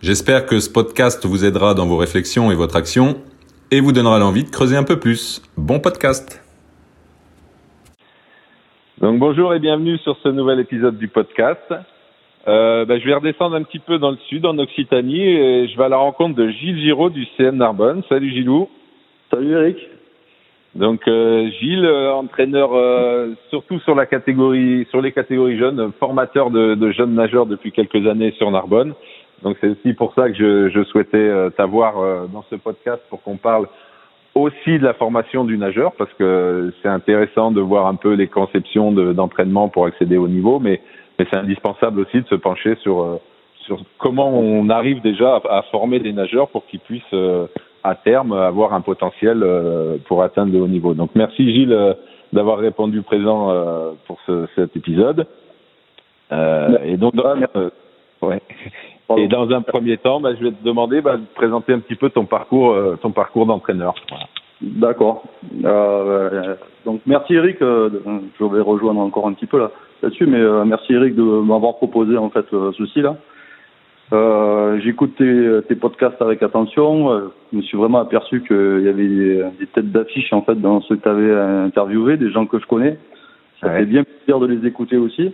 J'espère que ce podcast vous aidera dans vos réflexions et votre action et vous donnera l'envie de creuser un peu plus. Bon podcast Donc bonjour et bienvenue sur ce nouvel épisode du podcast. Euh, ben, je vais redescendre un petit peu dans le sud, en Occitanie, et je vais à la rencontre de Gilles Giraud du CN Narbonne. Salut Gilou. Salut Eric. Donc euh, Gilles, euh, entraîneur euh, surtout sur la catégorie, sur les catégories jeunes, formateur de, de, jeunes nageurs depuis quelques années sur Narbonne. Donc c'est aussi pour ça que je, je souhaitais t'avoir dans ce podcast pour qu'on parle aussi de la formation du nageur parce que c'est intéressant de voir un peu les conceptions d'entraînement pour accéder au niveau, mais mais c'est indispensable aussi de se pencher sur sur comment on arrive déjà à, à former des nageurs pour qu'ils puissent à terme avoir un potentiel euh, pour atteindre le haut niveau. Donc merci Gilles euh, d'avoir répondu présent euh, pour ce, cet épisode. et donc ouais. Et dans un premier temps, bah, je vais te demander bah, de présenter un petit peu ton parcours, ton parcours d'entraîneur. Voilà. D'accord. Euh, donc merci Eric, je vais rejoindre encore un petit peu là là-dessus, mais merci Eric de m'avoir proposé en fait ceci là. Euh, J'écoute tes, tes, podcasts avec attention. Euh, je me suis vraiment aperçu qu'il y avait des, des têtes d'affiche en fait dans ceux que tu avais interviewé, des gens que je connais. Ça ouais. fait bien plaisir de les écouter aussi.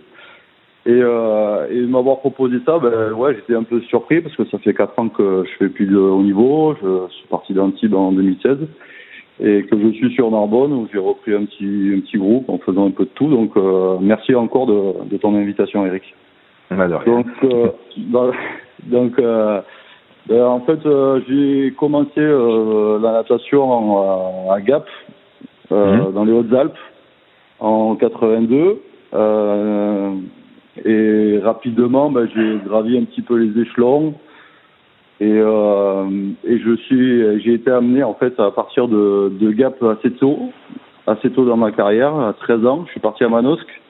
Et, euh, et m'avoir proposé ça, ben ouais, j'étais un peu surpris parce que ça fait quatre ans que je fais plus de haut niveau. Je suis parti d'Antibes en 2016 et que je suis sur Narbonne où j'ai repris un petit un petit groupe en faisant un peu de tout. Donc euh, merci encore de, de ton invitation, Eric. Donc, euh, dans, donc, euh, ben, en fait, euh, j'ai commencé la natation en, à Gap, mmh. dans les Hautes-Alpes, en 82. Et rapidement, ben, j'ai gravi un petit peu les échelons. Et, et je suis, j'ai été amené en fait à partir de, de Gap assez tôt, assez tôt dans ma carrière, à 13 ans. Je suis parti à Manosque.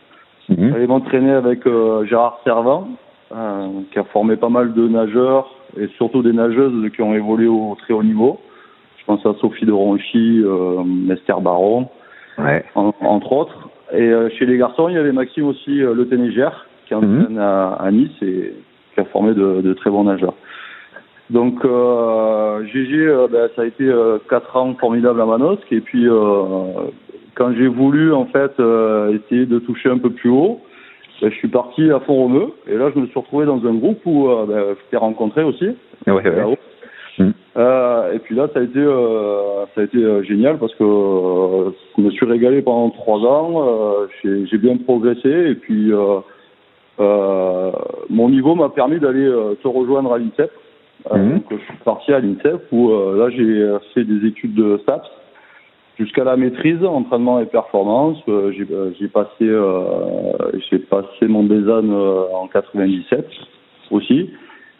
Mmh. J'allais m'entraîner avec Gérard Servant, euh, qui a formé pas mal de nageurs et surtout des nageuses qui ont évolué au très haut niveau. Je pense à Sophie de Ronchy, euh, Esther Baron, ouais. en, entre autres. Et euh, chez les garçons, il y avait Maxime aussi, euh, Le Ténégère, qui entraîne mmh. à, à, Nice et qui a formé de, de très bons nageurs. Donc euh, GG, euh, ben, ça a été euh, quatre ans formidables à Manosque. Et puis euh, quand j'ai voulu en fait euh, essayer de toucher un peu plus haut, ben, je suis parti à Font-Romeu et là je me suis retrouvé dans un groupe où euh, ben, je t'ai rencontré aussi. Ouais, ouais. Mmh. Euh, et puis là ça a été euh, ça a été euh, génial parce que euh, je me suis régalé pendant trois ans. Euh, j'ai bien progressé et puis mon niveau m'a permis d'aller te rejoindre à l'INSEP. Mmh. Donc je suis parti à l'INSEP où là j'ai fait des études de STAPS jusqu'à la maîtrise, entraînement et performance. Euh, j'ai passé, euh, j'ai passé mon BESAN euh, en 97 aussi.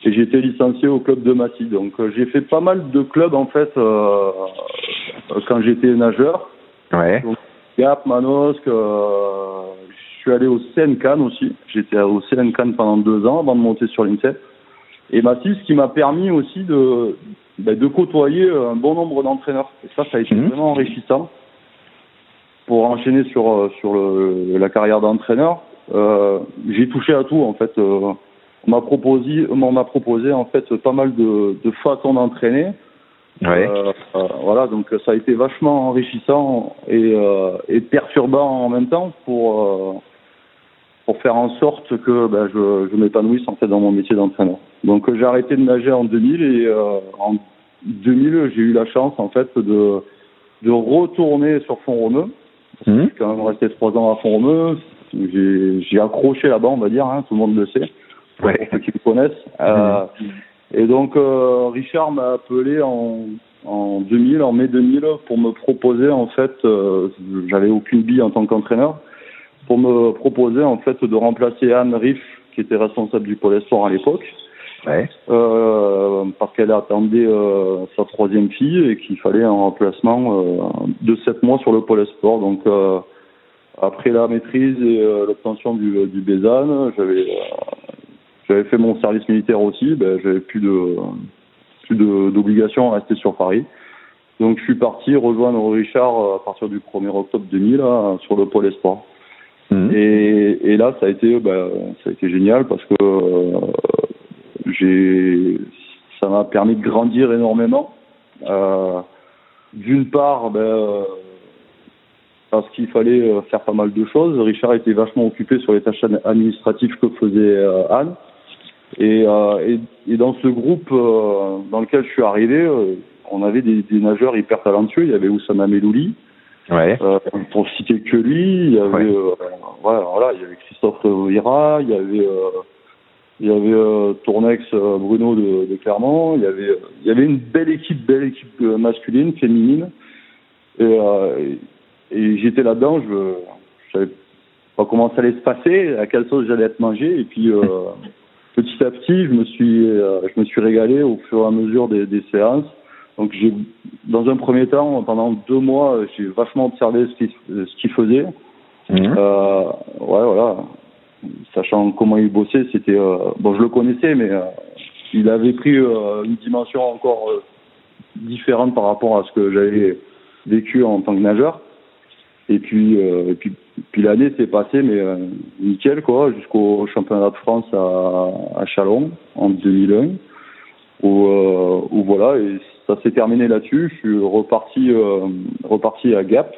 Et j'ai été licencié au club de Massy. Donc j'ai fait pas mal de clubs en fait quand j'étais nageur. Ouais. Donc, Gap, Manosque. Je suis allé au CNCAN aussi. J'étais au CNCAN pendant deux ans avant de monter sur l'INSEP. Et Massy, ce qui m'a permis aussi de, ben, de côtoyer un bon nombre d'entraîneurs. Et ça, ça a été mmh. vraiment enrichissant pour enchaîner sur sur le, la carrière d'entraîneur. Euh, j'ai touché à tout en fait. Euh, on m'a proposé, on m'a proposé en fait pas mal de, de façons d'entraîner. Ouais. Euh, voilà, donc ça a été vachement enrichissant et, euh, et perturbant en même temps pour pour faire en sorte que ben, je, je m'épanouisse en fait dans mon métier d'entraîneur. Donc j'ai arrêté de nager en 2000 et euh, en 2000 j'ai eu la chance en fait de de retourner sur Font-Romeu. Mmh. Je suis quand même resté trois ans à Font-Romeu. J'ai accroché là-bas, on va dire, hein, tout le monde le sait, ouais. ceux qui me connaissent. Mmh. Euh, et donc euh, Richard m'a appelé en en 2000, en mai 2000, pour me proposer en fait, euh, j'avais aucune bille en tant qu'entraîneur, pour me proposer en fait de remplacer Anne Riff, qui était responsable du pôle à l'époque. Ouais. Euh, parce qu'elle attendait sa troisième fille et qu'il fallait un remplacement de sept mois sur le pôle sport. Donc après la maîtrise et l'obtention du, du BESAN, j'avais j'avais fait mon service militaire aussi, ben, j'avais plus de plus d'obligation à rester sur Paris. Donc je suis parti rejoindre Richard à partir du 1er octobre 2000 là, sur le pôle espoir. Et, là ça a été ben, ça a été génial parce que euh, j'ai ça m'a permis de grandir énormément. Euh, D'une part, ben, parce qu'il fallait faire pas mal de choses. Richard était vachement occupé sur les tâches administratives que faisait euh, Anne. Et, euh, et, dans ce groupe euh, dans lequel je suis arrivé, euh, on avait des, des, nageurs hyper talentueux. Il y avait Oussama Melouli. Ouais. Euh, pour citer que lui, il y avait, voilà, voilà, il y avait Christophe Vira, il y avait, il y avait Tournex Bruno de, de, Clermont. Il y avait, il y avait une belle équipe, belle équipe masculine, féminine. Et, et j'étais là-dedans. Je, je savais pas comment ça allait se passer, à quelle sauce j'allais être mangé. Et puis petit à petit, je me suis, euh, je me suis régalé au fur et à mesure des, des séances. Donc j'ai, dans un premier temps, pendant deux mois, j'ai vachement observé ce qu'il, ce qu'il faisait. Mmh. Euh, ouais, voilà. Sachant comment il bossait, c'était euh, bon, je le connaissais, mais euh, il avait pris euh, une dimension encore différente par rapport à ce que j'avais vécu en tant que nageur. Et puis, et puis puis l'année s'est passée, mais euh, nickel, quoi, jusqu'au championnat de France à, à Chalon en 2001, où, euh, où voilà, et ça s'est terminé là-dessus. Je suis reparti, euh, reparti à Gap,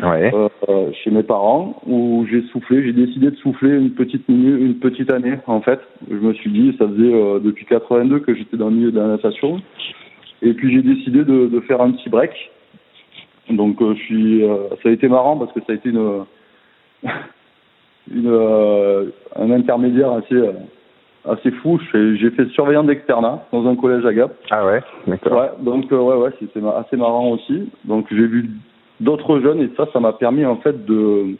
ouais. euh, chez mes parents, où j'ai soufflé, j'ai décidé de souffler une petite minute, une petite année, en fait. Je me suis dit, ça faisait euh, depuis 82 que j'étais dans le milieu de la natation, et puis j'ai décidé de, de faire un petit break. Donc je suis, ça a été marrant parce que ça a été une une, euh, un intermédiaire assez euh, assez fou. J'ai fait surveillant d'externat dans un collège à Gap. Ah ouais, d'accord. Ouais, donc euh, ouais, ouais, c'était assez marrant aussi. Donc j'ai vu d'autres jeunes et ça, ça m'a permis en fait de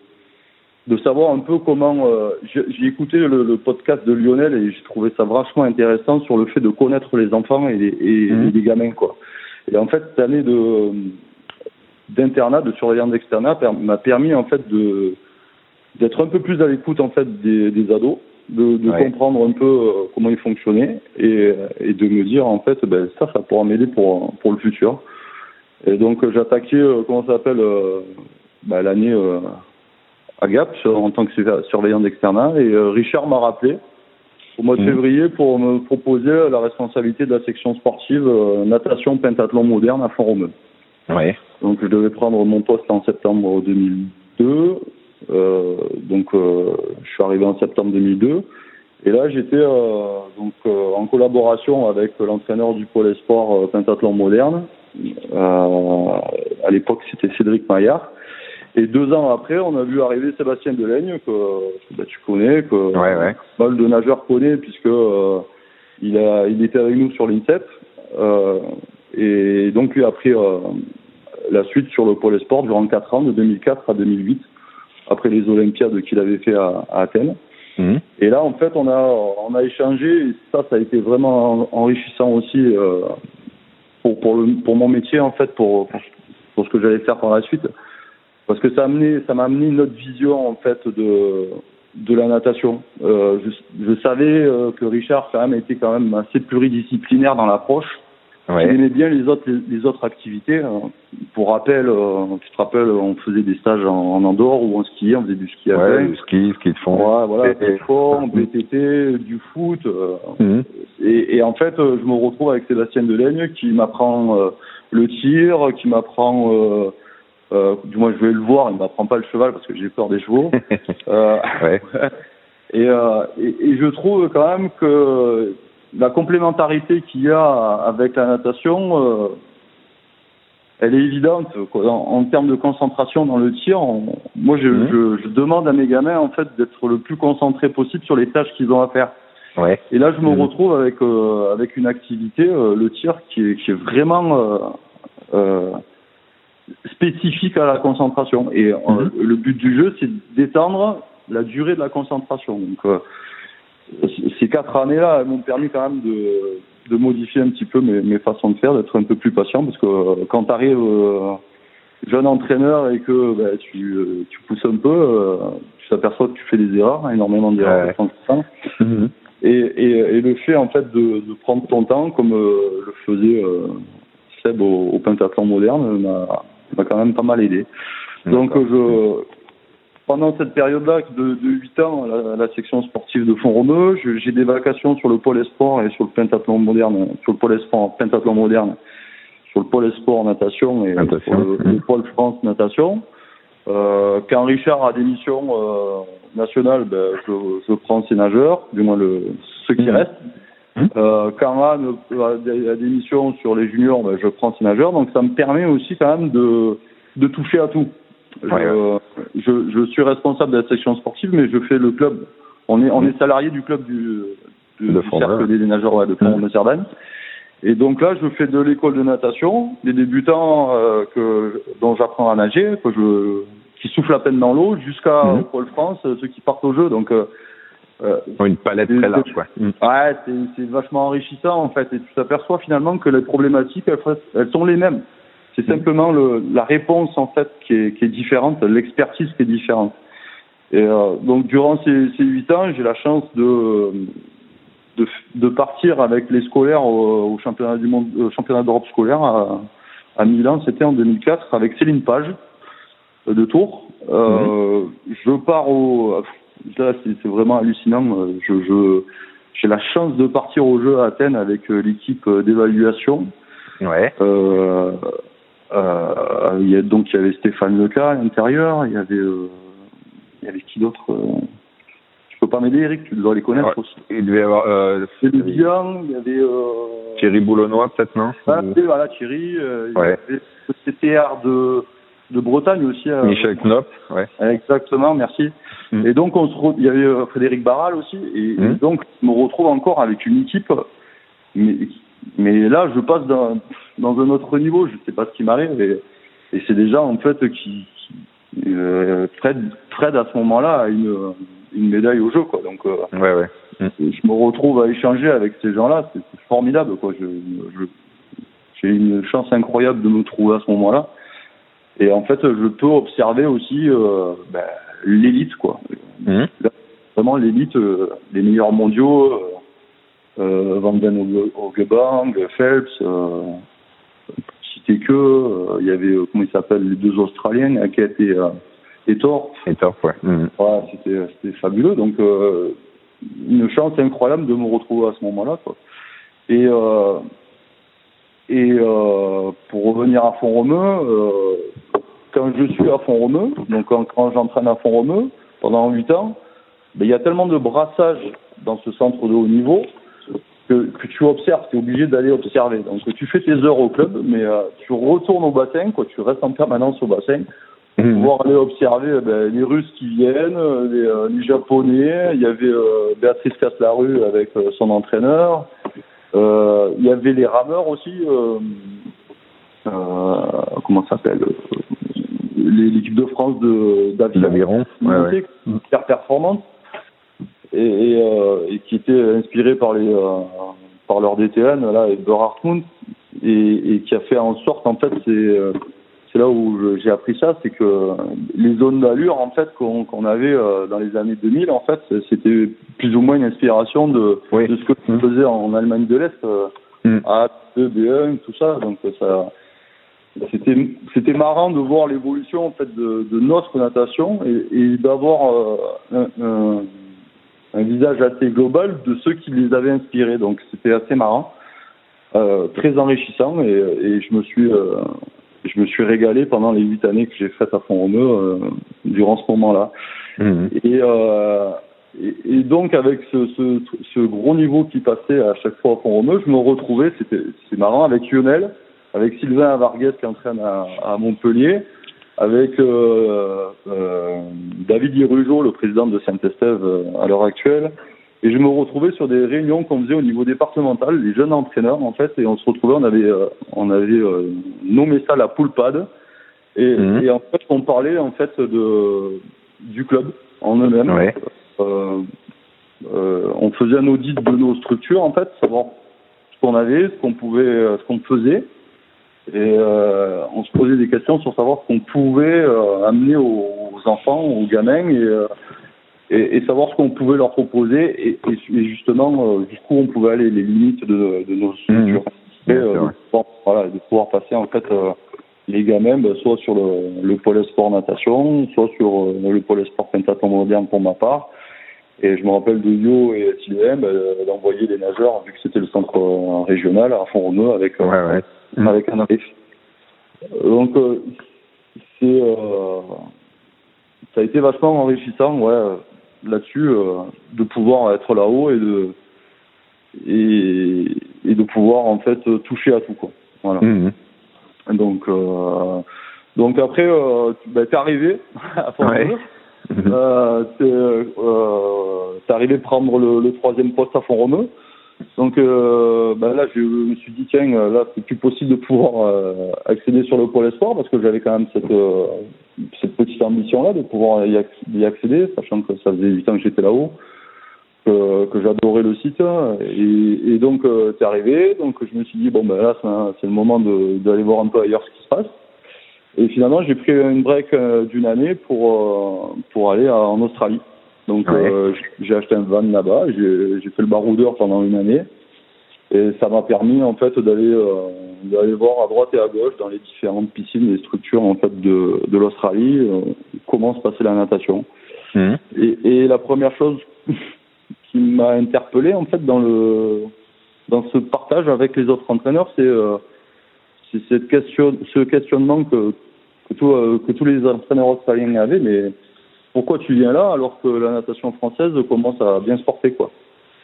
de savoir un peu comment. Euh, j'ai écouté le, le, podcast de Lionel et j'ai trouvé ça vachement intéressant sur le fait de connaître les enfants et les, et, mmh. les gamins quoi. Et en fait, cette année de d'internat, de surveillant d'externat, m'a permis en fait de d'être un peu plus à l'écoute en fait des, des ados, de, de ouais. comprendre un peu euh, comment ils fonctionnaient et, et, de me dire en fait ben ça ça pourra m'aider pour pour le futur. Et donc euh, j'attaquais euh, comment ça s'appelle ben, l'année à Gap en tant que surveillant d'externat et Richard m'a rappelé au mois de mmh. février pour me proposer la responsabilité de la section sportive natation pentathlon moderne à Font-Romeu. Ouais. Donc je devais prendre mon poste en septembre 2002 euh, donc, euh, je suis arrivé en septembre 2002. Et là, j'étais euh, donc en collaboration avec l'entraîneur du pôle sport pentathlon moderne. à l'époque, c'était Cédric Maillard. Et deux ans après, on a vu arriver Sébastien Delaigne, que bah, tu connais, que ouais, ouais. mal de nageurs connaît, puisque euh, il, a, il était avec nous sur l'INSEP. Euh, et donc, lui a pris euh, la suite sur le pôle sport durant quatre ans, de 2004 à 2008 après les Olympiades qu'il avait fait à, à Athènes. Mmh. Et là, en fait, on a, on a échangé, et ça, ça a été vraiment enrichissant aussi euh, pour, pour, le, pour mon métier, en fait, pour, pour, ce que j'allais faire par la suite. Parce que ça, a amené, ça m'a amené une autre vision, en fait, de, de la natation. Euh, je, je savais euh, que Richard, quand même, était quand même assez pluridisciplinaire dans l'approche. Ouais. J'aimais bien les autres les, autres activités. Pour rappel, euh, tu te rappelles, on faisait des stages en, en Andorre où on skiait, on faisait du ski à ouais, du ski, ski de fond. Ouais, voilà, ski fond, BTT, du foot. Euh, mmh. et, et, en fait, je me retrouve avec Sébastien Delaigne qui m'apprend euh, le tir, qui m'apprend, euh, euh, du moins je vais le voir, il m'apprend pas le cheval parce que j'ai peur des chevaux. ouais. et, et, et je trouve quand même que la complémentarité qu'il y a avec la natation, euh, elle est évidente. Quoi. En, en, termes de concentration dans le tir, on, moi je, mmh. je, je, demande à mes gamins en fait d'être le plus concentré possible sur les tâches qu'ils ont à faire. Ouais. Et là, je me mmh. retrouve avec euh, avec une activité, euh, le tir, qui est, qui est vraiment euh, spécifique à la concentration. Et mmh. le but du jeu, c'est d'étendre la durée de la concentration. Donc ces quatre années-là m'ont permis quand même de, de modifier un petit peu mes, mes façons de faire, d'être un peu plus patient, parce que euh, quand tu arrives jeune entraîneur et que bah, tu, tu pousses un peu, tu t'aperçois que tu fais des erreurs, énormément d'erreurs. Ouais. Et, et, et, le fait en fait de, de prendre ton temps, comme le faisait Seb au, au pentathlon moderne, m'a quand même pas mal aidé. Donc je pendant cette période-là de, de 8 ans à la, section sportive de Font-Romeu, j'ai des vacations sur le pôle sport et sur le pentathlon moderne, sur le pôle sport pentathlon moderne, sur le pôle sport natation et sur le, pôle France natation. Euh, quand Richard a des missions euh, nationales, ben, je, je, prends ses nageurs, du moins le, ceux qui mmh. restent. Mmh. Euh, quand Anne a des, a des, missions sur les juniors, ben, je prends ses nageurs. Donc ça me permet aussi quand même de, de toucher à tout. Je, je, je, suis responsable de la section sportive, mais je fais le club. On est, on est salarié du club du, du, du cercle des nageurs ouais, de fond de Cerdagne. Et donc là, je fais de l'école de natation, des débutants euh, que, dont j'apprends à nager, que je, qui soufflent à peine dans l'eau, jusqu'à mmh. Pôle France, ceux qui partent au jeu. Donc, euh, euh, une palette très large, quoi. Mmh. Ouais, c'est vachement enrichissant en fait, et tu t'aperçois finalement que les problématiques, elles, elles sont les mêmes. C'est simplement le, la réponse en fait qui est, qui est différente, l'expertise qui est différente. Et euh, donc durant ces, ces 8 ans, j'ai la chance de, de, de partir avec les scolaires au, au championnat du monde, au championnat d'Europe scolaire à, à Milan. C'était en 2004 avec Céline Page euh, de Tours. Euh, mmh. Je pars au là c'est vraiment hallucinant. Je, je j'ai la chance de partir au jeu à Athènes avec euh, l'équipe d'évaluation. Ouais. Euh, euh, il y a, donc il y avait Stéphane Leca à l'intérieur, il y avait euh, il y avait qui d'autre euh, Tu peux pas m'aider Eric, tu dois les connaître ouais, aussi. Il devait y avoir euh, Thierry Bian, il y avait euh, Thierry Boulonnois peut-être non? Ah, Voilà Thierry, euh, ouais. il y avait le CTR de de Bretagne aussi. Euh, Michel Knop, ouais. Exactement, merci. Mm. Et donc on se re... il y avait Frédéric Barral aussi, et, mm. donc je me retrouve encore avec une équipe mais mais là, je passe dans, dans un autre niveau. Je sais pas ce qui m'arrive. Et, et c'est déjà en fait qui, qui euh, Fred, Fred à ce moment-là a une, une médaille au jeu, quoi. Donc, euh, ouais, ouais. Mm. je me retrouve à échanger avec ces gens-là. C'est formidable, quoi. Je, j'ai une chance incroyable de me trouver à ce moment-là. Et en fait, je peux observer aussi euh, ben, l'élite, quoi. Mmh. Vraiment l'élite, euh, les meilleurs mondiaux. Euh, euh, Van Den Ogebang, Phelps, euh, citer que, euh, il y avait, euh, comment il s'appelle, les deux Australiens, Hackett et, euh, et Thorpe. Et Thorpe, ouais. Mmh. ouais c'était, c'était fabuleux. Donc, euh, une chance incroyable de me retrouver à ce moment-là, quoi. Et, euh, et euh, pour revenir à Font-Romeu, euh, quand je suis à Font-Romeu, donc quand, quand j'entraîne à Font-Romeu pendant 8 ans, ben, il y a tellement de brassage dans ce centre de haut niveau que, que tu observes, tu es obligé d'aller observer. Donc tu fais tes heures au club, mais euh, tu retournes au bassin, quoi, tu restes en permanence au bassin pour mmh. pouvoir aller observer eh ben, les Russes qui viennent, les, euh, les Japonais. Il y avait euh, Béatrice Caslarue avec son entraîneur. Il y avait les rameurs aussi. Comment ça s'appelle L'équipe de France de d'aviron, ouais, ouais. hyper performante et, et, euh, et, qui était inspiré par les euh, par leur DTN là et Berhartmund et, et qui a fait en sorte en fait c'est euh, c'est là où j'ai appris ça c'est que les zones d'allure en fait qu'on qu'on avait dans les années 2000 en fait c'était plus ou moins une inspiration de oui. de ce que mmh. faisais en Allemagne de l'Est mmh. A2 B1 tout ça donc ça c'était c'était marrant de voir l'évolution en fait de, de notre natation et, et d'avoir euh, un, un un visage assez global de ceux qui les avaient inspirés. Donc c'était assez marrant, euh, très enrichissant et, et, je me suis euh, je me suis régalé pendant les huit années que j'ai faites à Font-Romeu euh, durant ce moment-là. Mmh. Et, euh, et, et, donc avec ce, ce, ce, gros niveau qui passait à chaque fois à Font-Romeu, je me retrouvais, c'était c'est marrant, avec Lionel, avec Sylvain Vargas qui entraîne à, à Montpellier avec euh, euh, David Irujo, le président de Saint-Estève euh, à l'heure actuelle. Et je me retrouvais sur des réunions qu'on faisait au niveau départemental, les jeunes entraîneurs en fait, et on se retrouvait, on avait, euh, on avait euh, nommé ça la poule pad. Et, mmh. et, en fait, on parlait en fait de du club en eux-mêmes. Ouais. Euh, on faisait un audit de nos structures en fait, savoir ce qu'on avait, ce qu'on pouvait, ce qu'on faisait. Et on se posait des questions sur savoir ce qu'on pouvait amener aux, enfants, aux gamins et, et, savoir ce qu'on pouvait leur proposer et, et justement jusqu'où on pouvait aller, les limites de, de nos structures. Mmh. Et, de, pouvoir, voilà, de pouvoir passer en fait les gamins, ben, soit sur le, le pôle sport natation, soit sur euh, le pôle sport pentathlon moderne pour ma part. Et je me rappelle de Yo et ben, d'envoyer les nageurs, vu que c'était le centre euh, régional, à fond avec, euh, ouais, ouais. avec un arrif. Donc, c'est, ça a été vachement enrichissant, ouais, là-dessus, de pouvoir être là-haut et de, et, et, de pouvoir, en fait, toucher à tout, quoi. Voilà. Mmh. Donc, euh, donc après, euh, bah, t'es arrivé à fond ouais. Euh, t'es euh, arrivé prendre le, le, troisième poste à fond romeu donc euh, bah là je me suis dit tiens là c'est plus possible de pouvoir euh, accéder sur le pôle espoir parce que j'avais quand même cette euh, cette petite ambition là de pouvoir y, accéder sachant que ça faisait 8 ans que j'étais là-haut que, que j'adorais le site. Et, et donc euh, t'es arrivé. Donc je me suis dit bon ben là c'est le moment d'aller voir un peu ailleurs ce qui se passe et finalement j'ai pris une break euh, d'une année pour euh, pour aller en Australie. Donc euh, j'ai acheté un van là-bas j'ai fait le baroudeur pendant une année. Et ça m'a permis en fait d'aller d'aller voir à droite et à gauche dans les différentes piscines et structures en fait de de l'Australie comment se passait la natation. Mmh. et, et la première chose qui m'a interpellé en fait dans le dans ce partage avec les autres entraîneurs, c'est cette question, ce questionnement que que, tout, euh, que tous les entraîneurs australiens avaient, mais pourquoi tu viens là alors que la natation française commence à bien se porter quoi?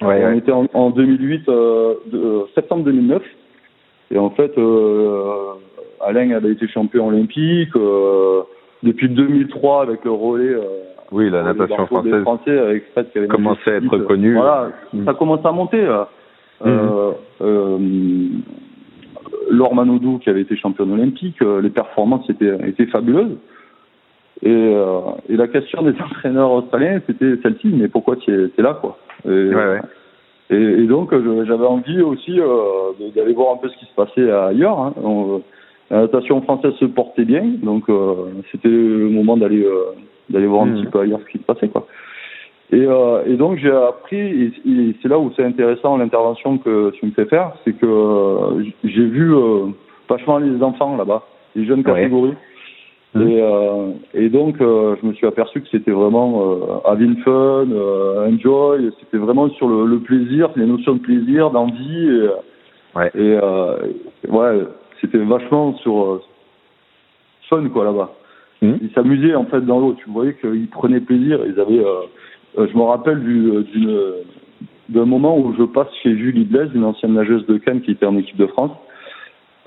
Ouais, On était en, en 2008, euh, de, euh, septembre 2009, et en fait, euh, Alain avait été champion olympique. depuis 2003 avec le relais oui, la natation française Français avec qui commençait à être connue. Voilà, mm. ça commence à monter. Mm. Euh, euh, Laure Manodou qui avait été championne olympique, euh, les performances étaient, étaient fabuleuses. Et, euh, et la question des entraîneurs australiens, c'était celle-ci, mais pourquoi tu es, es, là quoi? Et, ouais, ouais. Et, et, donc j'avais envie aussi euh, d'aller voir un peu ce qui se passait ailleurs. Hein. On, la natation française se portait bien, donc euh, c'était le moment d'aller d'aller voir un mmh. petit peu ailleurs ce qui se passait quoi. Et, euh, et donc j'ai appris, et, et c'est là où c'est intéressant l'intervention que tu me fais faire, c'est que euh, j'ai vu euh, vachement les enfants là-bas, les jeunes catégories. Ouais. Et, euh, et donc euh, je me suis aperçu que c'était vraiment euh, having fun, euh, enjoy, c'était vraiment sur le, le, plaisir, les notions de plaisir, d'envie. Et, ouais. Et euh, ouais, c'était vachement sur fun quoi là-bas. Mmh. Ils s'amusaient en fait dans l'eau. Tu voyais qu'ils prenaient plaisir. Ils avaient. Euh, euh je me rappelle euh, d'une d'un moment où je passe chez Julie Blaise, une ancienne nageuse de Cannes qui était en équipe de France.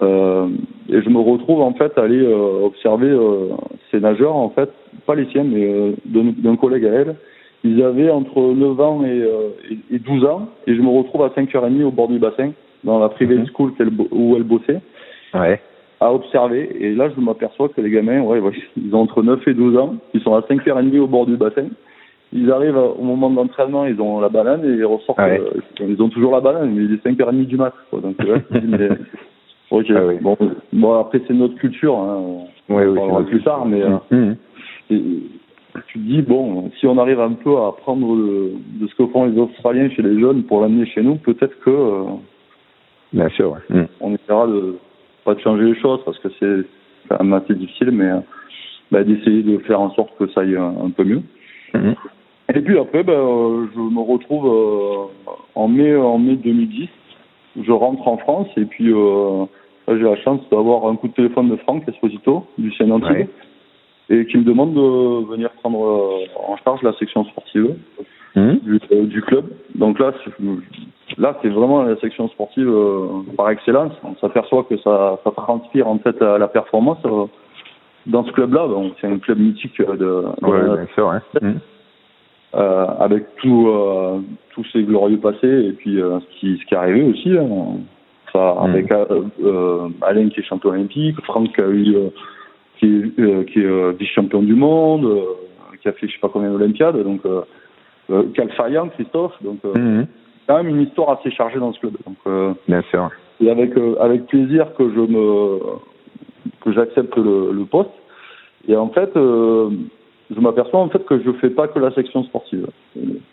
Euh, et je me retrouve en fait à aller euh, observer euh, ces nageurs en fait, pas les siens mais d'un collègue à elle. Ils avaient entre 9 ans et, et, et, 12 ans et je me retrouve à 5h30 au bord du bassin dans la private mmh. school où elle bossait. Ouais à observer. Et là, je m'aperçois que les gamins, ouais, ouais, ils ont entre 9 et 12 ans. Ils sont à 5h30 au bord du bassin. Ils arrivent au moment de l'entraînement, ils ont la banane et ils ressortent. Ah ouais. euh, ils ont toujours la banane, mais il est 5h30 du mat. Quoi. Donc, ouais, mais, ok. Ah oui. bon, bon, après, c'est notre culture. Hein. Oui, oui, on plus tard, mais mmh. euh, et, tu te dis, bon, si on arrive un peu à apprendre le, de ce que font les Australiens chez les jeunes pour l'amener chez nous, peut-être que. Euh, Bien sûr, ouais. mmh. On essaiera de pas de changer les choses parce que c'est quand même assez difficile, mais euh, bah, d'essayer de faire en sorte que ça aille un, un peu mieux. Mmh. Et puis après, bah, je me retrouve euh, en mai en mai 2010. Je rentre en France et puis euh, j'ai la chance d'avoir un coup de téléphone de Franck Esposito du Antibes ouais. et qui me demande de venir prendre euh, en charge la section sportive mmh. du, euh, du, club. Donc là, là c'est vraiment la section sportive euh, par excellence. On s'aperçoit que ça, ça transpire en fait à la performance euh, dans ce club-là. C'est un club mythique de, de ouais, bien sûr. Mmh. Euh, avec tout tous ces glorieux passés et puis ce qui ce qui est arrivé aussi. Hein. Ça, mmh. avec Alain qui est champion olympique, Franck qui a eu qui est, qui est vice-champion du monde, qui a fait je sais pas combien d'Olympiades, donc euh, Calfayan, Christophe. Donc, euh, mmh. quand même une histoire assez chargée dans ce club. Donc, euh, Bien sûr. Et avec euh, avec plaisir que je me que j'accepte le, le poste. Et en fait, euh, je m'aperçois en fait que je fais pas que la section sportive.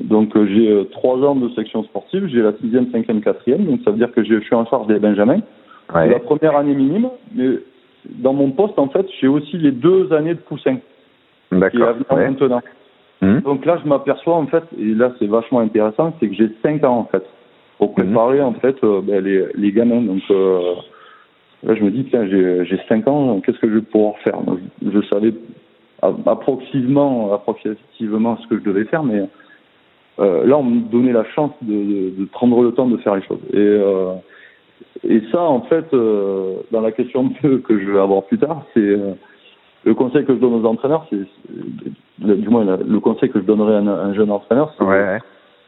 Donc euh, j'ai euh, trois ans de section sportive, j'ai la sixième, cinquième, quatrième. Donc ça veut dire que je suis en charge des Benjamins. Ouais. La première année minime, mais dans mon poste en fait, j'ai aussi les deux années de poussin qui est D'accord. à venir Ouais. maintenant. Mhm. Donc là, je m'aperçois en fait, et là c'est vachement intéressant, c'est que j'ai cinq ans en fait pour préparer en fait euh, ben, les, les gamins. Donc euh, là, je me dis tiens, j'ai j'ai cinq ans, qu'est-ce que je vais pouvoir faire? Je, savais approximativement, approximativement ce que je devais faire, mais euh, là, on me donnait la chance de, de, de prendre le temps de faire les choses. Et euh, et ça, en fait, euh, dans la question que que je vais avoir plus tard, c'est le conseil que je donne aux entraîneurs, c'est du moins le le conseil que je donnerais à un, un jeune entraîneur, c'est Ouais,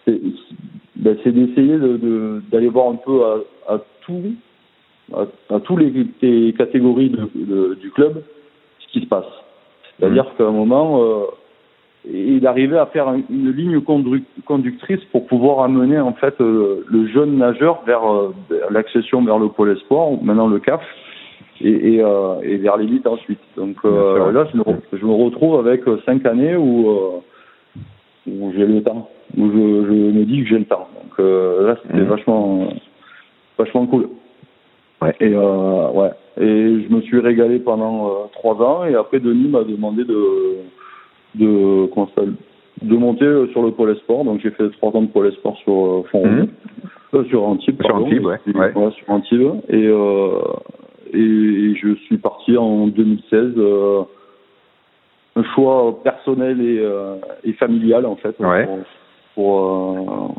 ben, d'essayer de- de- d'aller voir un peu à, à tout à, à tous les, les catégories de, de- du club ce qui se passe. C'est-à-dire qu'à un moment, euh, il arrivait à faire un- une ligne conduc- conductrice pour pouvoir amener en fait euh, le jeune nageur vers, euh, vers l'accession vers le pôle espoir, maintenant le CAF, et, et, euh, et vers l'élite ensuite. Donc là, je me, re- je me retrouve avec cinq années où, où j'ai le temps, où je, je me dis que j'ai le temps. Donc là, c'était Mhm. vachement, vachement cool. Ouais. Et euh, ouais. Et je me suis régalé pendant euh, trois ans. Et après, Denis m'a demandé de de de monter euh, sur le pôle esport. Donc j'ai fait trois ans de pôle esport sur euh, sur Antibes. Sur pardon. Antibes, ouais. Et- Ouais. sur Antibes. Et et je suis parti en 2016. euh, un choix personnel et, et familial en fait Ouais. pour, pour,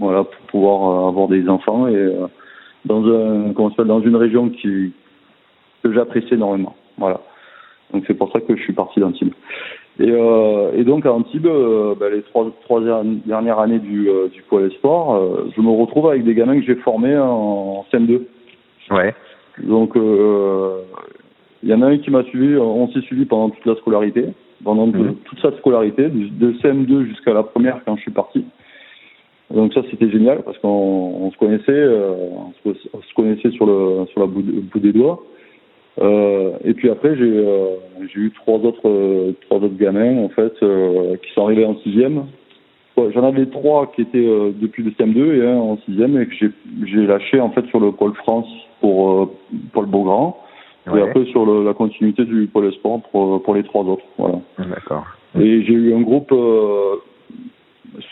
voilà pour pouvoir avoir des enfants et dans un comment ça dans une région qui que j'apprécie énormément voilà donc c'est pour ça que je suis parti d'Antibes et, euh, et donc à Antibes euh, ben, les trois trois dernières années du euh, du pôle espoir euh, je me retrouve avec des gamins que j'ai formés en CM2 Ouais. donc, euh, il y en a un qui m'a suivi, on s'est suivi pendant toute la scolarité, pendant Mhm. toute sa scolarité, de, de CM2 jusqu'à la première quand je suis parti. Donc ça c'était génial parce qu'on on se connaissait, euh, on, se, on se connaissait sur le sur la bout, de- bout des doigts. Euh, et puis après j'ai euh, j'ai eu trois autres trois autres gamins en fait qui sont arrivés en sixième. Ouais, J'en avais trois qui étaient depuis le CM2 et un en sixième et que j'ai j'ai lâché en fait sur le pôle France pour Paul Beaugrand et Ouais. après sur le- la continuité du pôle sport pour pour les trois autres. Voilà. D'accord. Et j'ai eu un groupe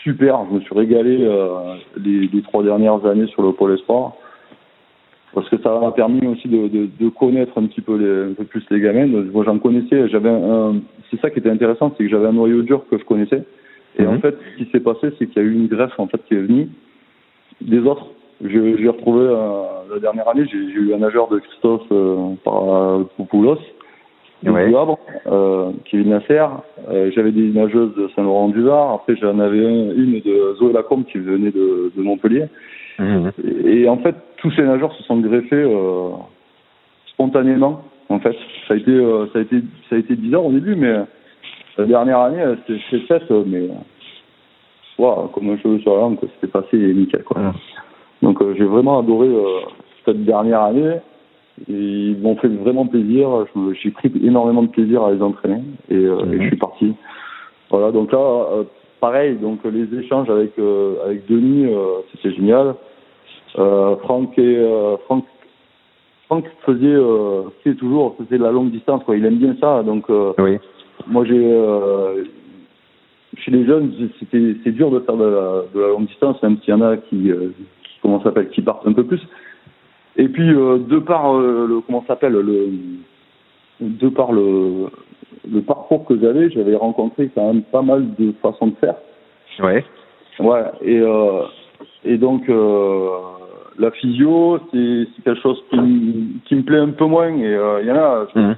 super. Je me suis régalé euh, les, les trois dernières années sur le pôle sport parce que ça m'a permis aussi de, de, de connaître un petit peu les, un peu plus les gamins. Moi, j'en connaissais. J'avais c'est ça qui était intéressant, c'est que j'avais un noyau dur que je connaissais. Et Mhm. en fait, ce qui s'est passé, c'est qu'il y a eu une greffe en fait qui est venue des autres. Je- J'ai retrouvé euh, la dernière année, j'ai j'ai eu un nageur de Christophe euh, par euh, Poupoulos, Ouais. du Havre, euh, Kevin Nasser. Euh, J'avais des nageuses de Saint-Laurent-du-Var. Après, j'en avais un- une de Zoé Lacombe qui venait de, de Montpellier. Mhm. Et, et en fait, tous ces nageurs se sont greffés euh, spontanément. En fait, ça a été, euh, ça a été, ça a été bizarre au début, mais la dernière année, c'est fait, mais wow, comme un cheveu sur la langue, c'était passé nickel. Quoi. Mhm. Donc, j'ai vraiment adoré cette dernière année. Ils m'ont fait vraiment plaisir. Je J'ai pris énormément de plaisir à les entraîner et, euh, et Mhm. je suis parti. Voilà, donc là, euh, pareil, donc les échanges avec euh, avec Denis, c'était génial. Franck et Franck, Franck faisait, euh, toujours, faisait de la longue distance, quoi. Il aime bien ça, donc euh, Oui. moi j'ai euh, chez les jeunes, c'était c'est dur de faire de la, de la longue distance, même s'il y en a qui, qui comment s'appelle, qui partent un peu plus. Et puis euh, de par euh, le comment s'appelle le de par le le parcours que j'avais, j'avais rencontré quand même pas mal de façons de faire. Ouais. Ouais, et, euh, et donc euh, la physio, c'est quelque chose qui, me- qui me plaît un peu moins. Et euh, il y en a, je, Mhm.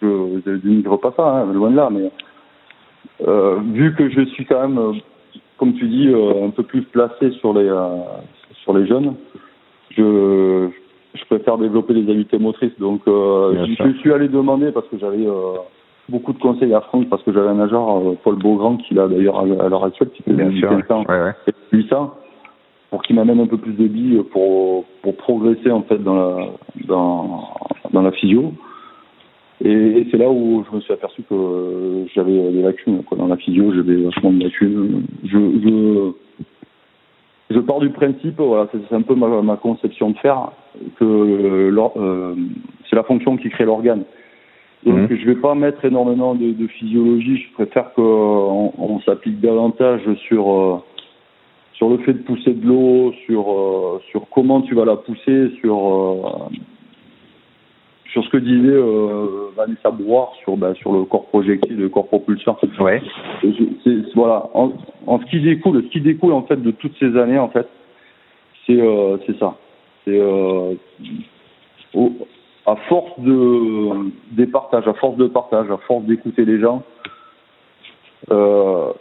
je, je, je pas ça, hein, loin de là, mais euh, vu que je suis quand même, comme tu dis, euh, un peu plus placé sur les euh, sur les jeunes, je je préfère développer les habiletés motrices. Donc euh, je, suis allé demander parce que j'avais euh, beaucoup de conseils à Franck parce que j'avais un nageur, euh, Paul Beaugrand, qui a d'ailleurs à, à l'heure actuelle, qui fait Bien sûr. 15 ans, Ouais, ouais. 800. pour qu'il m'amène un peu plus de billes pour pour progresser en fait dans la dans dans la physio. Et, c'est là où je me suis aperçu que j'avais des lacunes. Quoi. Dans la physio, j'avais vachement de lacunes. Je, je, je pars du principe, voilà, c'est un peu ma, ma, conception de faire, que euh, c'est la fonction qui crée l'organe. Donc mmh. je vais pas mettre énormément de, de physiologie, je préfère qu'on on, s'applique davantage sur euh, sur le fait de pousser de l'eau, sur euh, sur comment tu vas la pousser, sur euh, sur ce que disait euh, Vanessa Brouard sur bah, sur le corps projectile, le corps propulseur. Ouais. C'est, voilà. En, en, ce qui découle, ce qui découle en fait de toutes ces années en fait, c'est euh, c'est ça. C'est euh, à force de des partages, à force de partage, à force d'écouter les gens. Euh,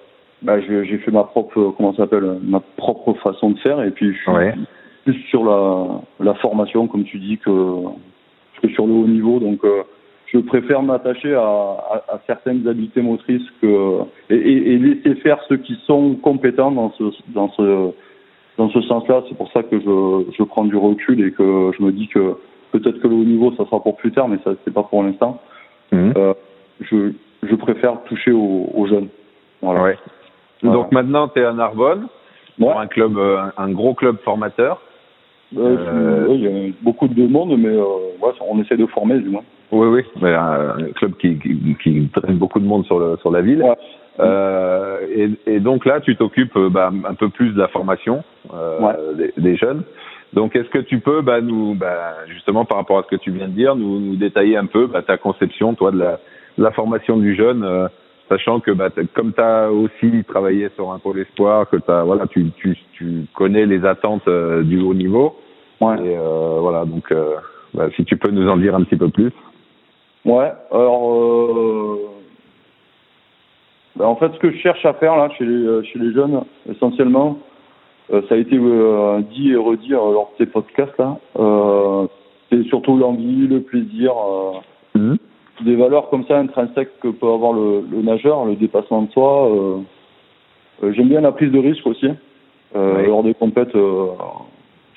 bah, j'ai fait ma propre comment ça s'appelle ma propre façon de faire et puis je suis ouais. plus sur la la formation comme tu dis que que sur le haut niveau. Donc, euh, je préfère m'attacher à, à, à, certaines habiletés motrices que et, et, laisser faire ceux qui sont compétents dans ce dans ce dans ce sens-là. C'est pour ça que je, je prends du recul et que je me dis que peut-être que le haut niveau ça sera pour plus tard, mais ça c'est pas pour l'instant. Mmh. Euh, je je préfère toucher aux, aux jeunes. Voilà. Ouais. Voilà. Donc maintenant tu es à Narbonne, ouais. un club un, un gros club formateur. Euh, euh, oui, il y a beaucoup de demandes, mais euh, ouais, on essaie de former du moins. Oui, oui, mais un club qui, qui, qui traîne beaucoup de monde sur, le, sur la ville. Ouais. Euh, et, et, donc là, tu t'occupes bah, un peu plus de la formation euh, ouais. des, des, jeunes. Donc, est-ce que tu peux, bah, nous, bah, justement, par rapport à ce que tu viens de dire, nous, nous détailler un peu bah, ta conception, toi, de la, de la formation du jeune, euh, sachant que, bah, comme tu as aussi travaillé sur un pôle espoir, que as, voilà, tu, tu, tu connais les attentes euh, du haut niveau. Ouais. Et euh, voilà, donc, bah, si tu peux nous en dire un petit peu plus. Ouais, alors euh, ben en fait ce que je cherche à faire là chez les, chez les jeunes essentiellement, euh, ça a été euh, dit et redit lors de ces podcasts là, c'est surtout l'envie, le plaisir, mmh. Des valeurs comme ça intrinsèques que peut avoir le, le nageur, le dépassement de soi. J'aime bien la prise de risque aussi ouais. lors des compètes.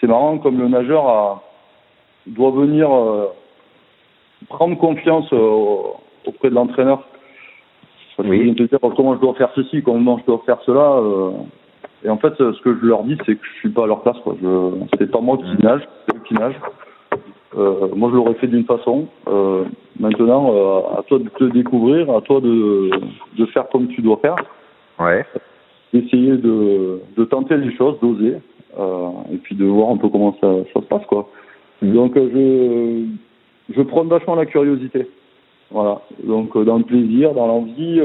c'est marrant comme le nageur a, doit venir prendre confiance euh, auprès de l'entraîneur. Parce oui. te dire comment je dois faire ceci, comment je dois faire cela. Euh, et en fait, ce que je leur dis, c'est que je suis pas à leur place. C'est pas moi qui nage, c'est eux qui nagent. Euh, moi, je l'aurais fait d'une façon. Euh, maintenant, euh, à toi de te découvrir, à toi de, de faire comme tu dois faire. Ouais. D'essayer de, de tenter les choses, d'oser, et puis de voir un peu comment ça, ça se passe, quoi. Mmh. Donc, je je prends vachement la curiosité. Voilà. Donc dans le plaisir, dans l'envie,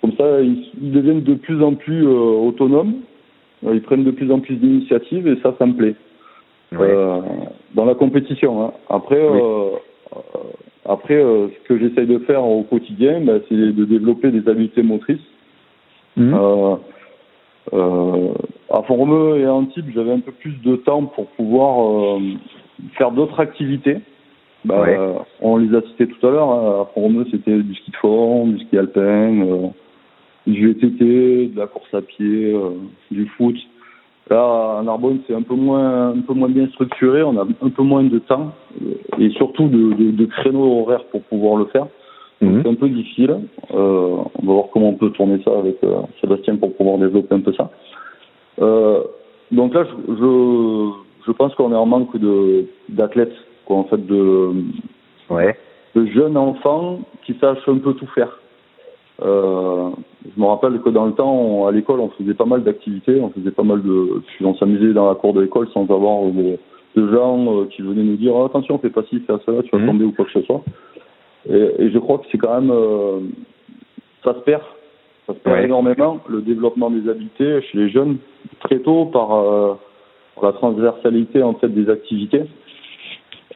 comme ça, ils, ils, deviennent de plus en plus autonomes. Ils prennent de plus en plus d'initiatives et ça, ça me plaît. Oui. Dans la compétition. Hein. Après, oui. après, ce que j'essaye de faire au quotidien, ben, c'est de développer des habiletés motrices. Mmh. à Formeux et à Antibes, j'avais un peu plus de temps pour pouvoir faire d'autres activités. Bah, ouais. euh, on les a cités tout à l'heure. Hein. À Font-Romeu, c'était du ski de fond, du ski alpin, euh, du VTT, de la course à pied, euh, du foot. Là, à Narbonne, c'est un peu moins, un peu moins bien structuré. On a un peu moins de temps et surtout de, de, de créneaux horaires pour pouvoir le faire. Mmh. C'est un peu difficile. Euh, on va voir comment on peut tourner ça avec euh, Sébastien pour pouvoir développer un peu ça. Euh, donc là, je, je je pense qu'on est en manque de d'athlètes, quoi, en fait, de, ouais. de jeunes enfants qui sachent un peu tout faire. Euh, je me rappelle que dans le temps, on, à l'école, on faisait pas mal d'activités, on faisait pas mal de, puis on s'amusait dans la cour de l'école sans avoir de, de gens euh, qui venaient nous dire oh, attention, fais pas ci, fais cela, tu vas mmh. tomber ou quoi que ce soit. Et, et je crois que c'est quand même, euh, ça se perd, ça se perd ouais. énormément le développement des habiletés chez les jeunes très tôt par euh, pour la transversalité en fait des activités.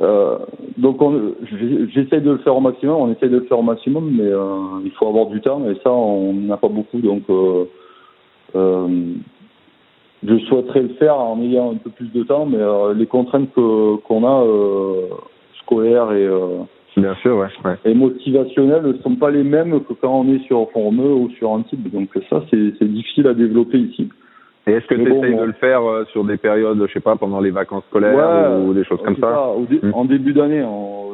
Euh, donc j'essaie de le faire au maximum, on essaie de le faire au maximum, mais euh, il faut avoir du temps et ça on n'a pas beaucoup. Donc euh, je souhaiterais le faire en ayant un peu plus de temps, mais les contraintes que qu'on a scolaires et Bien sûr, ouais, ouais. et motivationnelles ne sont pas les mêmes que quand on est sur Formeux ou sur Antibes. Donc ça c'est difficile à développer ici. Et est-ce que tu essayes de le faire euh, sur des périodes, je sais pas, pendant les vacances scolaires ou des choses comme ça, hmm. En début d'année,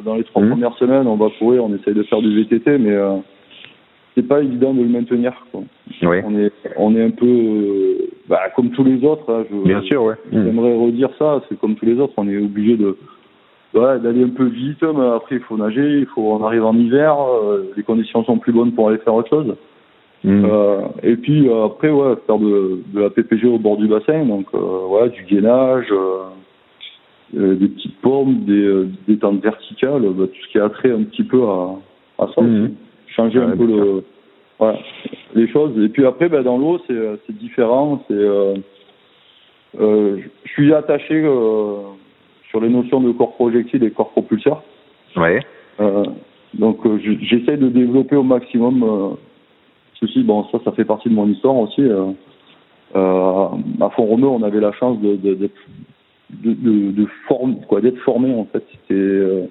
dans les trois hmm. premières semaines, on va courir, on essaye de faire du VTT, mais euh, c'est pas évident de le maintenir. Quoi. Oui. On est, on est un peu, euh, bah, comme tous les autres. Hein, je, Bien sûr, ouais. J'aimerais redire ça. C'est comme tous les autres, on est obligé de, d'aller un peu vite, mais après il faut nager, il faut, on arrive en hiver, les conditions sont plus bonnes pour aller faire autre chose. Mm. Euh, et puis euh, après, ouais, faire de, de, la PPG au bord du bassin, donc euh, ouais, du gainage, euh, euh, des petites pommes, des, des tentes verticales, bah, tout ce qui a trait un petit peu à, à ça. Mm. Changer un peu le, ouais, les choses. Et puis après, bah, dans l'eau, c'est, c'est différent. C'est, je suis attaché sur les notions de corps projectile et corps propulseur. Ouais. donc j'essaie de développer au maximum Bon, ça, ça fait partie de mon histoire aussi. Euh, euh, à Font-Romeu, on avait la chance de, de, de, de, quoi, d'être formé en fait. C'était, euh,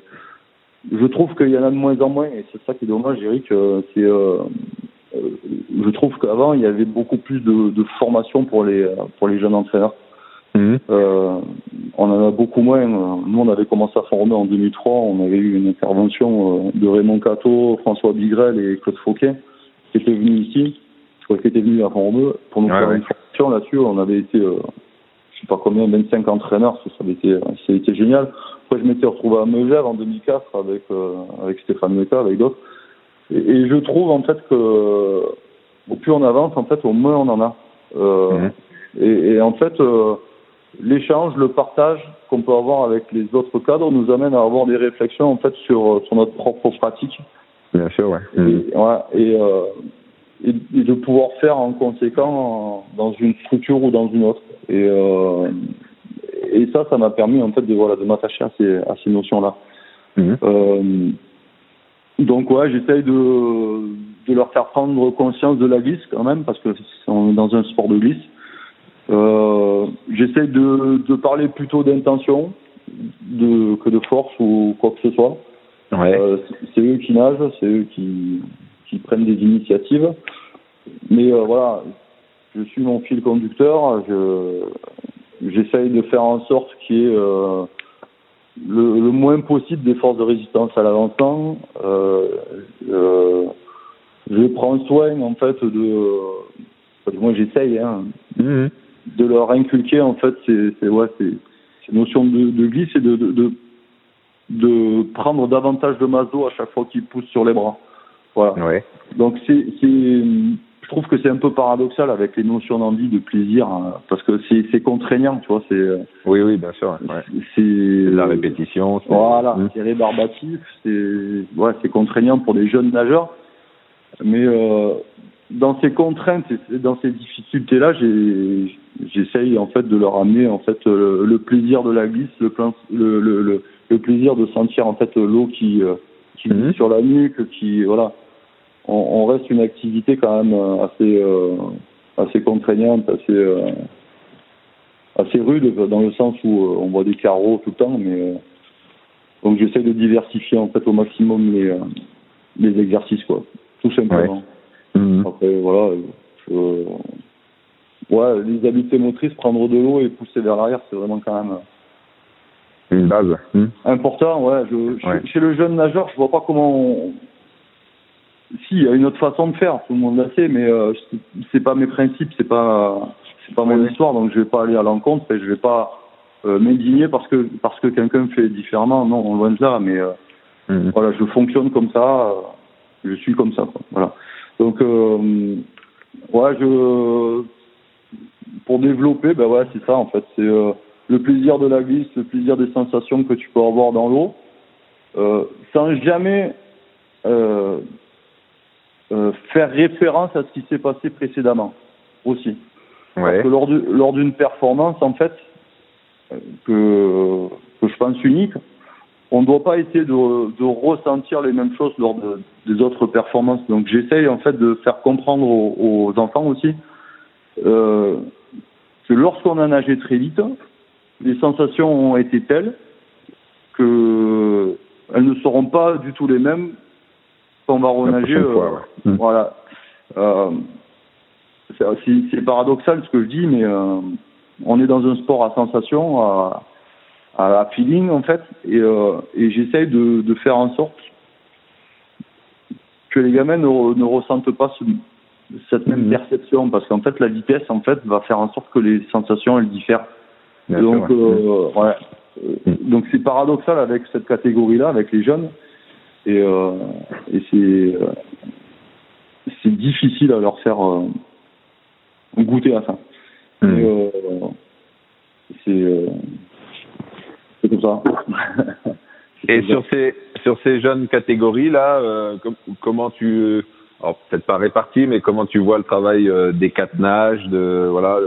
je trouve qu'il y en a de moins en moins, et c'est ça qui est dommage, Eric. c'est, je trouve qu'avant, il y avait beaucoup plus de, de formation pour les pour les jeunes entraîneurs. Mmh. Euh, on en a beaucoup moins. Nous, on avait commencé à former en 2003. On avait eu une intervention de Raymond Cato, François Bigrel et Claude Fauquet qui était venu ici, je crois qu'il était venu à Romeu pour nous faire une formation là-dessus. On avait été, euh, je sais pas combien, 25 entraîneurs, ça, avait été, ça avait été génial. Après, je m'étais retrouvé à Megève en 2004 avec, euh, avec Stéphane Meta, avec d'autres. Et, et, je trouve en fait que au plus on avance, en fait, au moins on en a. Euh, mhm. et, et, en fait, euh, l'échange, le partage qu'on peut avoir avec les autres cadres nous amène à avoir des réflexions en fait sur, sur notre propre pratique. Bien sûr, ouais. Et, mm. ouais, et, euh, et, de pouvoir faire en conséquent dans une structure ou dans une autre. Et, euh, et ça, ça m'a permis en fait de voilà de m'attacher à ces à ces notions-là. Mm. Euh, donc ouais, j'essaye de de leur faire prendre conscience de la glisse quand même parce que on est dans un sport de glisse. Euh, j'essaye de de parler plutôt d'intention de que de force ou quoi que ce soit. Ouais. Euh, c'est eux qui nagent, c'est eux qui, qui prennent des initiatives. Mais euh, voilà, je suis mon fil conducteur. Je j'essaye de faire en sorte qu'il y ait euh, le, le, moins possible des forces de résistance à l'avancement. Euh, euh, je prends soin en fait de, du moins j'essaye, hein, mmh. de leur inculquer en fait ces, ouais, ces, ces notions de, de glisse et de, de, de de prendre davantage de d'eau à chaque fois qu'il pousse sur les bras. Voilà. Ouais. Donc c'est, c'est, je trouve que c'est un peu paradoxal avec les notions d'envie, de plaisir, hein, parce que c'est, c'est contraignant, tu vois. C'est. Oui, oui, bien sûr. Ouais. C'est la répétition. C'est... Voilà, mmh. c'est rébarbatif, c'est, ouais, c'est contraignant pour les jeunes nageurs, mais euh, dans ces contraintes et dans ces difficultés-là, j'ai, j'essaye en fait de leur amener en fait le, le plaisir de la glisse, le, plein, le, le, le le plaisir de sentir en fait l'eau qui, euh, qui mmh. sur la nuque, qui voilà. On, on, reste une activité quand même euh, assez euh, assez contraignante, assez assez rude dans le sens où on voit des carreaux tout le temps, mais donc j'essaie de diversifier en fait au maximum les les exercices quoi, tout simplement. Ouais. Mmh. Après voilà, je, ouais, les habiletés motrices, prendre de l'eau et pousser vers l'arrière, c'est vraiment quand même une base. Hmm. Important, ouais. Je, Chez le jeune nageur, je vois pas comment. On... Si, il y a une autre façon de faire. Tout le monde l'a sait, mais euh, c'est pas mes principes, c'est pas, c'est pas mon histoire, donc je vais pas aller à l'encontre et je vais pas euh, m'indigner parce que parce que quelqu'un fait différemment. Non, on loin de là, mais euh, hmm. voilà, je fonctionne comme ça. Euh, je suis comme ça. Quoi, voilà. Donc, ouais, je pour développer, ben ouais, c'est ça en fait. C'est le plaisir de la glisse, le plaisir des sensations que tu peux avoir dans l'eau, euh, sans jamais euh, euh, faire référence à ce qui s'est passé précédemment aussi. Ouais. Parce que lors, d'une performance, en fait, que, que je pense unique, on ne doit pas essayer de, de, ressentir les mêmes choses lors de, des autres performances. Donc j'essaye en fait de faire comprendre aux, aux enfants aussi que lorsqu'on a nagé très vite, les sensations ont été telles que elles ne seront pas du tout les mêmes quand on va renager. Euh, Voilà. Euh, c'est paradoxal ce que je dis, mais euh, on est dans un sport à sensation, à, à feeling en fait, et, et j'essaye de, de, faire en sorte que les gamins ne, ne ressentent pas ce, cette même mmh. perception, parce qu'en fait la vitesse en fait va faire en sorte que les sensations elles diffèrent. Donc euh, ouais. Mmh. donc c'est paradoxal avec cette catégorie-là, avec les jeunes, et, euh, et c'est c'est difficile à leur faire goûter à ça. Mmh. c'est c'est comme ça. Et sur ces sur ces jeunes catégories là, euh, comment tu alors peut-être pas réparti, mais comment tu vois le travail euh, des quatre nages, de voilà,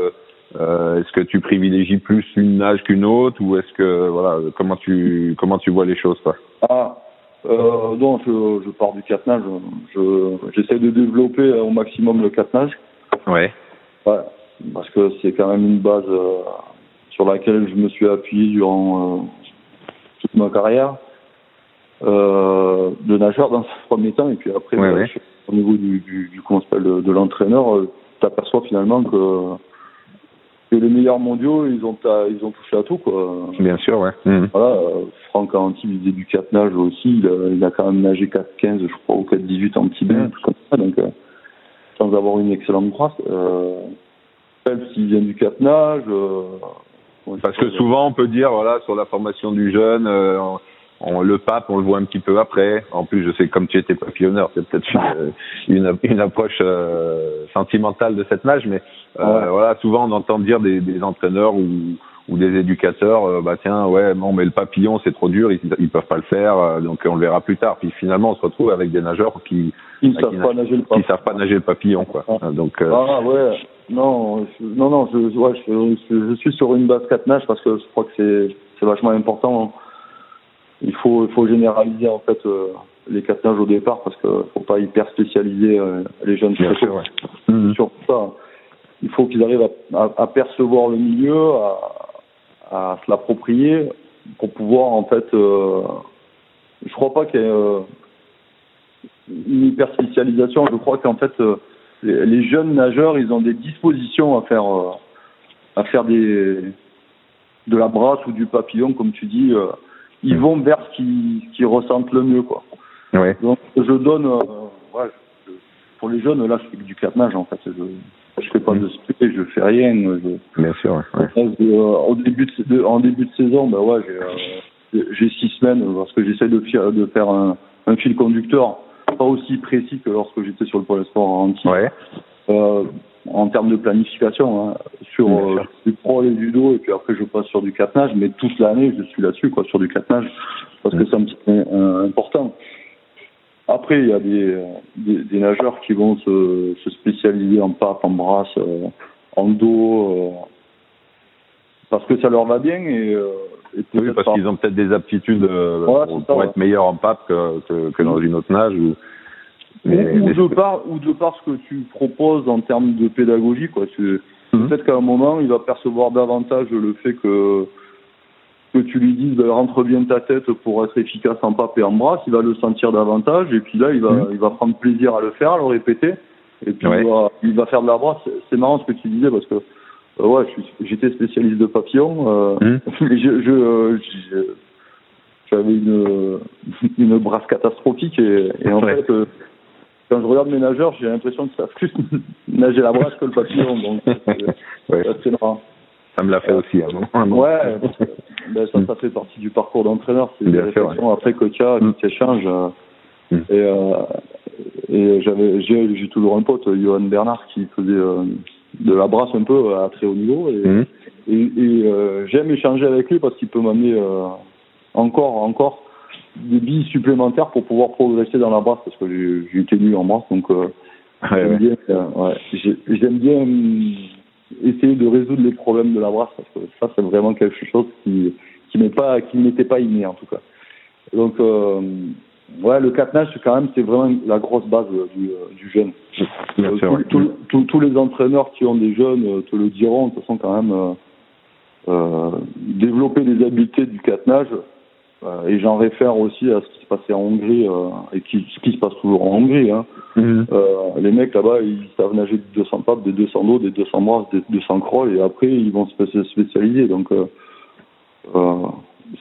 euh, est-ce que tu privilégies plus une nage qu'une autre ou est-ce que voilà, comment tu comment tu vois les choses toi? Ah euh, non, je, je pars du quatre nages. Je j'essaie de développer au maximum le quatre nages. Ouais. Ouais, parce que c'est quand même une base sur laquelle je me suis appuyé durant euh, toute ma carrière euh, de nageur dans ce premier temps et puis après ouais, au niveau du, du, du de, de l'entraîneur euh, tu aperçois finalement que, que les meilleurs mondiaux ils ont ils ont touché à tout quoi bien sûr ouais mmh. voilà euh, Franck il faisait du 4 nage aussi il a, il a, quand même nagé 4 15 je crois ou 4 18 en petit bain mmh. comme ça donc euh, sans avoir une excellente brasse euh, s'il vient du 4 nage euh, parce que souvent on peut dire voilà sur la formation du jeune, euh, on, le pape on le voit un petit peu après. En plus je sais comme tu étais papillonneur, c'est peut-être une, une, une, approche euh, sentimentale de cette nage, mais euh, voilà souvent on entend dire des, des entraîneurs ou, ou des éducateurs, euh, bah tiens ouais non mais le papillon c'est trop dur, ils, ils peuvent pas le faire, euh, donc on le verra plus tard. Puis finalement on se retrouve avec des nageurs qui ils bah, savent pas nager le papillon. Qui savent pas nager le papillon quoi. Donc ah ouais non, je, non, non, je, ouais, je, je, suis sur une base 4 nage parce que je crois que c'est, c'est vachement important. Il faut, il faut généraliser en fait euh, les 4 nages au départ parce que faut pas hyper spécialiser euh, les jeunes. Bien sûr, ouais. Sur ça, il faut qu'ils arrivent à, à, à, percevoir le milieu, à, à se l'approprier pour pouvoir en fait. Euh, je crois pas qu'il y ait euh, une hyper spécialisation. Je crois qu'en fait euh, les jeunes nageurs, ils ont des dispositions à faire, euh, à faire des, de la brasse ou du papillon, comme tu dis. Euh, ils vont vers ce qu'ils ressentent le mieux, quoi. Ouais. Donc, je donne, euh, ouais, pour les jeunes, là, je fais du quatre nage, en fait. Je, je fais pas mm. de spé, je fais rien. Je, Bien sûr, ouais. Euh, au début de, en début de saison, ben ouais, j'ai six semaines parce que j'essaie de, de faire un, un fil conducteur pas aussi précis que lorsque j'étais sur le pôle sport en ouais. Euh, en termes de planification, hein, sur euh, du pro et du dos, et puis après je passe sur du catenage, mais toute l'année je suis là-dessus, quoi, sur du catenage, parce que c'est un petit peu euh, important. Après, il y a des, des, des, nageurs qui vont se, se spécialiser en pape, en brasse, euh, en dos, euh, parce que ça leur va bien et, euh, et oui, parce qu'ils ont peut-être des aptitudes euh, ouais, pour, pour être meilleurs en pape que, que, que, dans une autre nage. Ou, mais, ou, ou de par, ou de par ce que tu proposes en termes de pédagogie. quoi. Tu, mmh. Peut-être qu'à un moment, il va percevoir davantage le fait que que tu lui dises ben, rentre bien ta tête pour être efficace en pape et en brasse, il va le sentir davantage et puis là il va mmh. il va prendre plaisir à le faire, à le répéter et puis ouais. il, va, il va faire de la brasse. C'est marrant ce que tu disais parce que euh, ouais, j'étais spécialiste de papillons, euh, mmh. mais je, je, je j'avais une une brasse catastrophique et, et en ouais. fait euh, quand je regarde mes nageurs, j'ai l'impression que ça plus nager la brasse que le papillon, donc ouais. c'est marrant. Ça me l'a fait aussi à un moment. Ouais, ben, ça, ça fait partie du parcours d'entraîneur, c'est des réflexions ouais. après que tu as, qui s'échangent. Mmh. Et, euh, et j'avais, j'ai, j'ai toujours un pote, Johan Bernard, qui faisait euh, de la brasse un peu à très haut niveau. Et, mmh. et, et euh, j'aime échanger avec lui parce qu'il peut m'amener euh, encore, encore des billes supplémentaires pour pouvoir progresser dans la brasse parce que j'ai, été nu en brasse. Donc, euh, ouais, j'aime, ouais. Bien, euh, ouais, j'aime bien essayer de résoudre les problèmes de la brasse parce que ça, c'est vraiment quelque chose qui, qui m'est pas, qui m'était pas inné en tout cas. Donc, euh, Ouais, le catenage, c'est quand même, c'est vraiment la grosse base euh, du, euh, du jeune. Bien euh, sûr, tout, tout, tous les entraîneurs qui ont des jeunes euh, te le diront, de toute façon, quand même, euh, développer les habiletés du catenage, Euh, et j'en réfère aussi à ce qui se passait en Hongrie euh, et qui, ce qui se passe toujours en Hongrie. Hein. Mhm. Euh, les mecs là-bas, ils savent nager de 200 papes, des 200 dos, des 200 brasses, des 200 crawl et après ils vont se spécialiser. Donc euh, euh,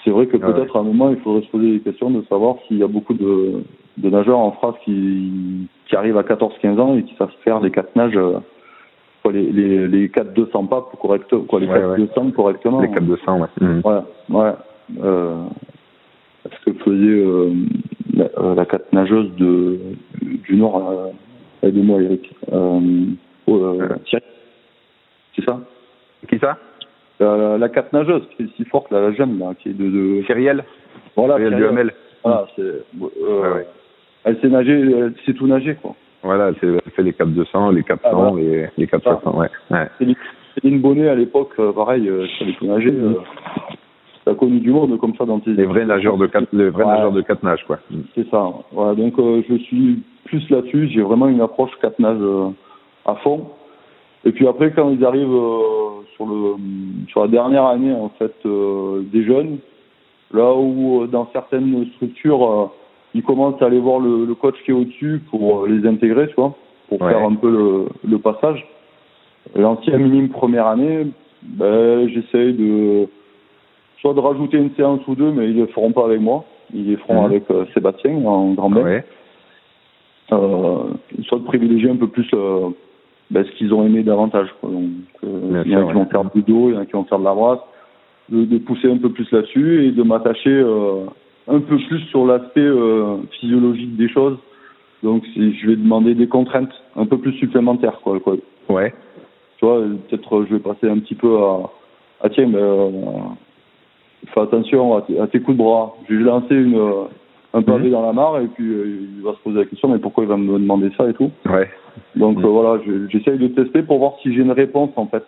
c'est vrai que Ah ouais. peut-être à un moment il faudrait se poser des questions de savoir s'il y a beaucoup de, de nageurs en France qui, qui arrivent à 14-15 ans et qui savent faire les quatre nages, euh, quoi, les, les, les 4 200 papes correctement, quoi, les Ouais, 4 ouais. 200 correctement. Les 4-200, ouais. Mhm. Ouais, ouais. Euh, ce que faisait euh, la, euh, la quatre nageuse de, du Nord, euh, aide-moi Eric. Euh, oh, euh, Thierry. C'est ça? Qui ça? La, la quatre nageuse qui est si forte, là, la jeune, là, qui est de. de... Cyrielle Voilà, Cyrielle Thierry. Duhamel. Voilà, c'est. euh, Ouais, ouais. Elle sait nager, elle sait tout nager, quoi. Voilà, c'est elle fait les 4-200, les 400, Ah, voilà. les, les 400, ouais. ouais. Céline Bonnet, à l'époque, euh, pareil, euh, elle savait tout nager. Euh, T'as connu du monde comme ça dans tes. Les vrais nageurs de 4, les vrais Ouais. nageurs de 4 nages, quoi. Mhm. C'est ça. Voilà, donc euh, je suis plus là-dessus. J'ai vraiment une approche quatre nages euh, à fond. Et puis après, quand ils arrivent euh, sur le sur la dernière année en fait euh, des jeunes, là où euh, dans certaines structures euh, ils commencent à aller voir le, le coach qui est au-dessus pour les intégrer, tu vois, pour Ouais. faire un peu le, le passage. L'ancien minime première année, ben, j'essaye de soit de rajouter une séance ou deux, mais ils le feront pas avec moi. Ils les feront Mhm. avec euh, Sébastien en grand bain. Ouais. Euh, soit de privilégier un peu plus euh, ben, ce qu'ils ont aimé davantage. Quoi. Donc, il y en a qui vont faire du dos, il y en a qui vont faire de la brasse, de, de pousser un peu plus là-dessus et de m'attacher un peu plus sur l'aspect physiologique des choses. Donc je vais demander des contraintes un peu plus supplémentaires. Quoi, quoi. Ouais. Tu vois, peut-être je vais passer un petit peu à, tiens, ben, fais attention à, tes- à tes coups de bras. Je vais lancer une, euh, un pavé Mhm. dans la mare et puis euh, il va se poser la question mais pourquoi il va me demander ça et tout. Ouais. Donc Mhm. euh, voilà, je- j'essaye de tester pour voir si j'ai une réponse en fait.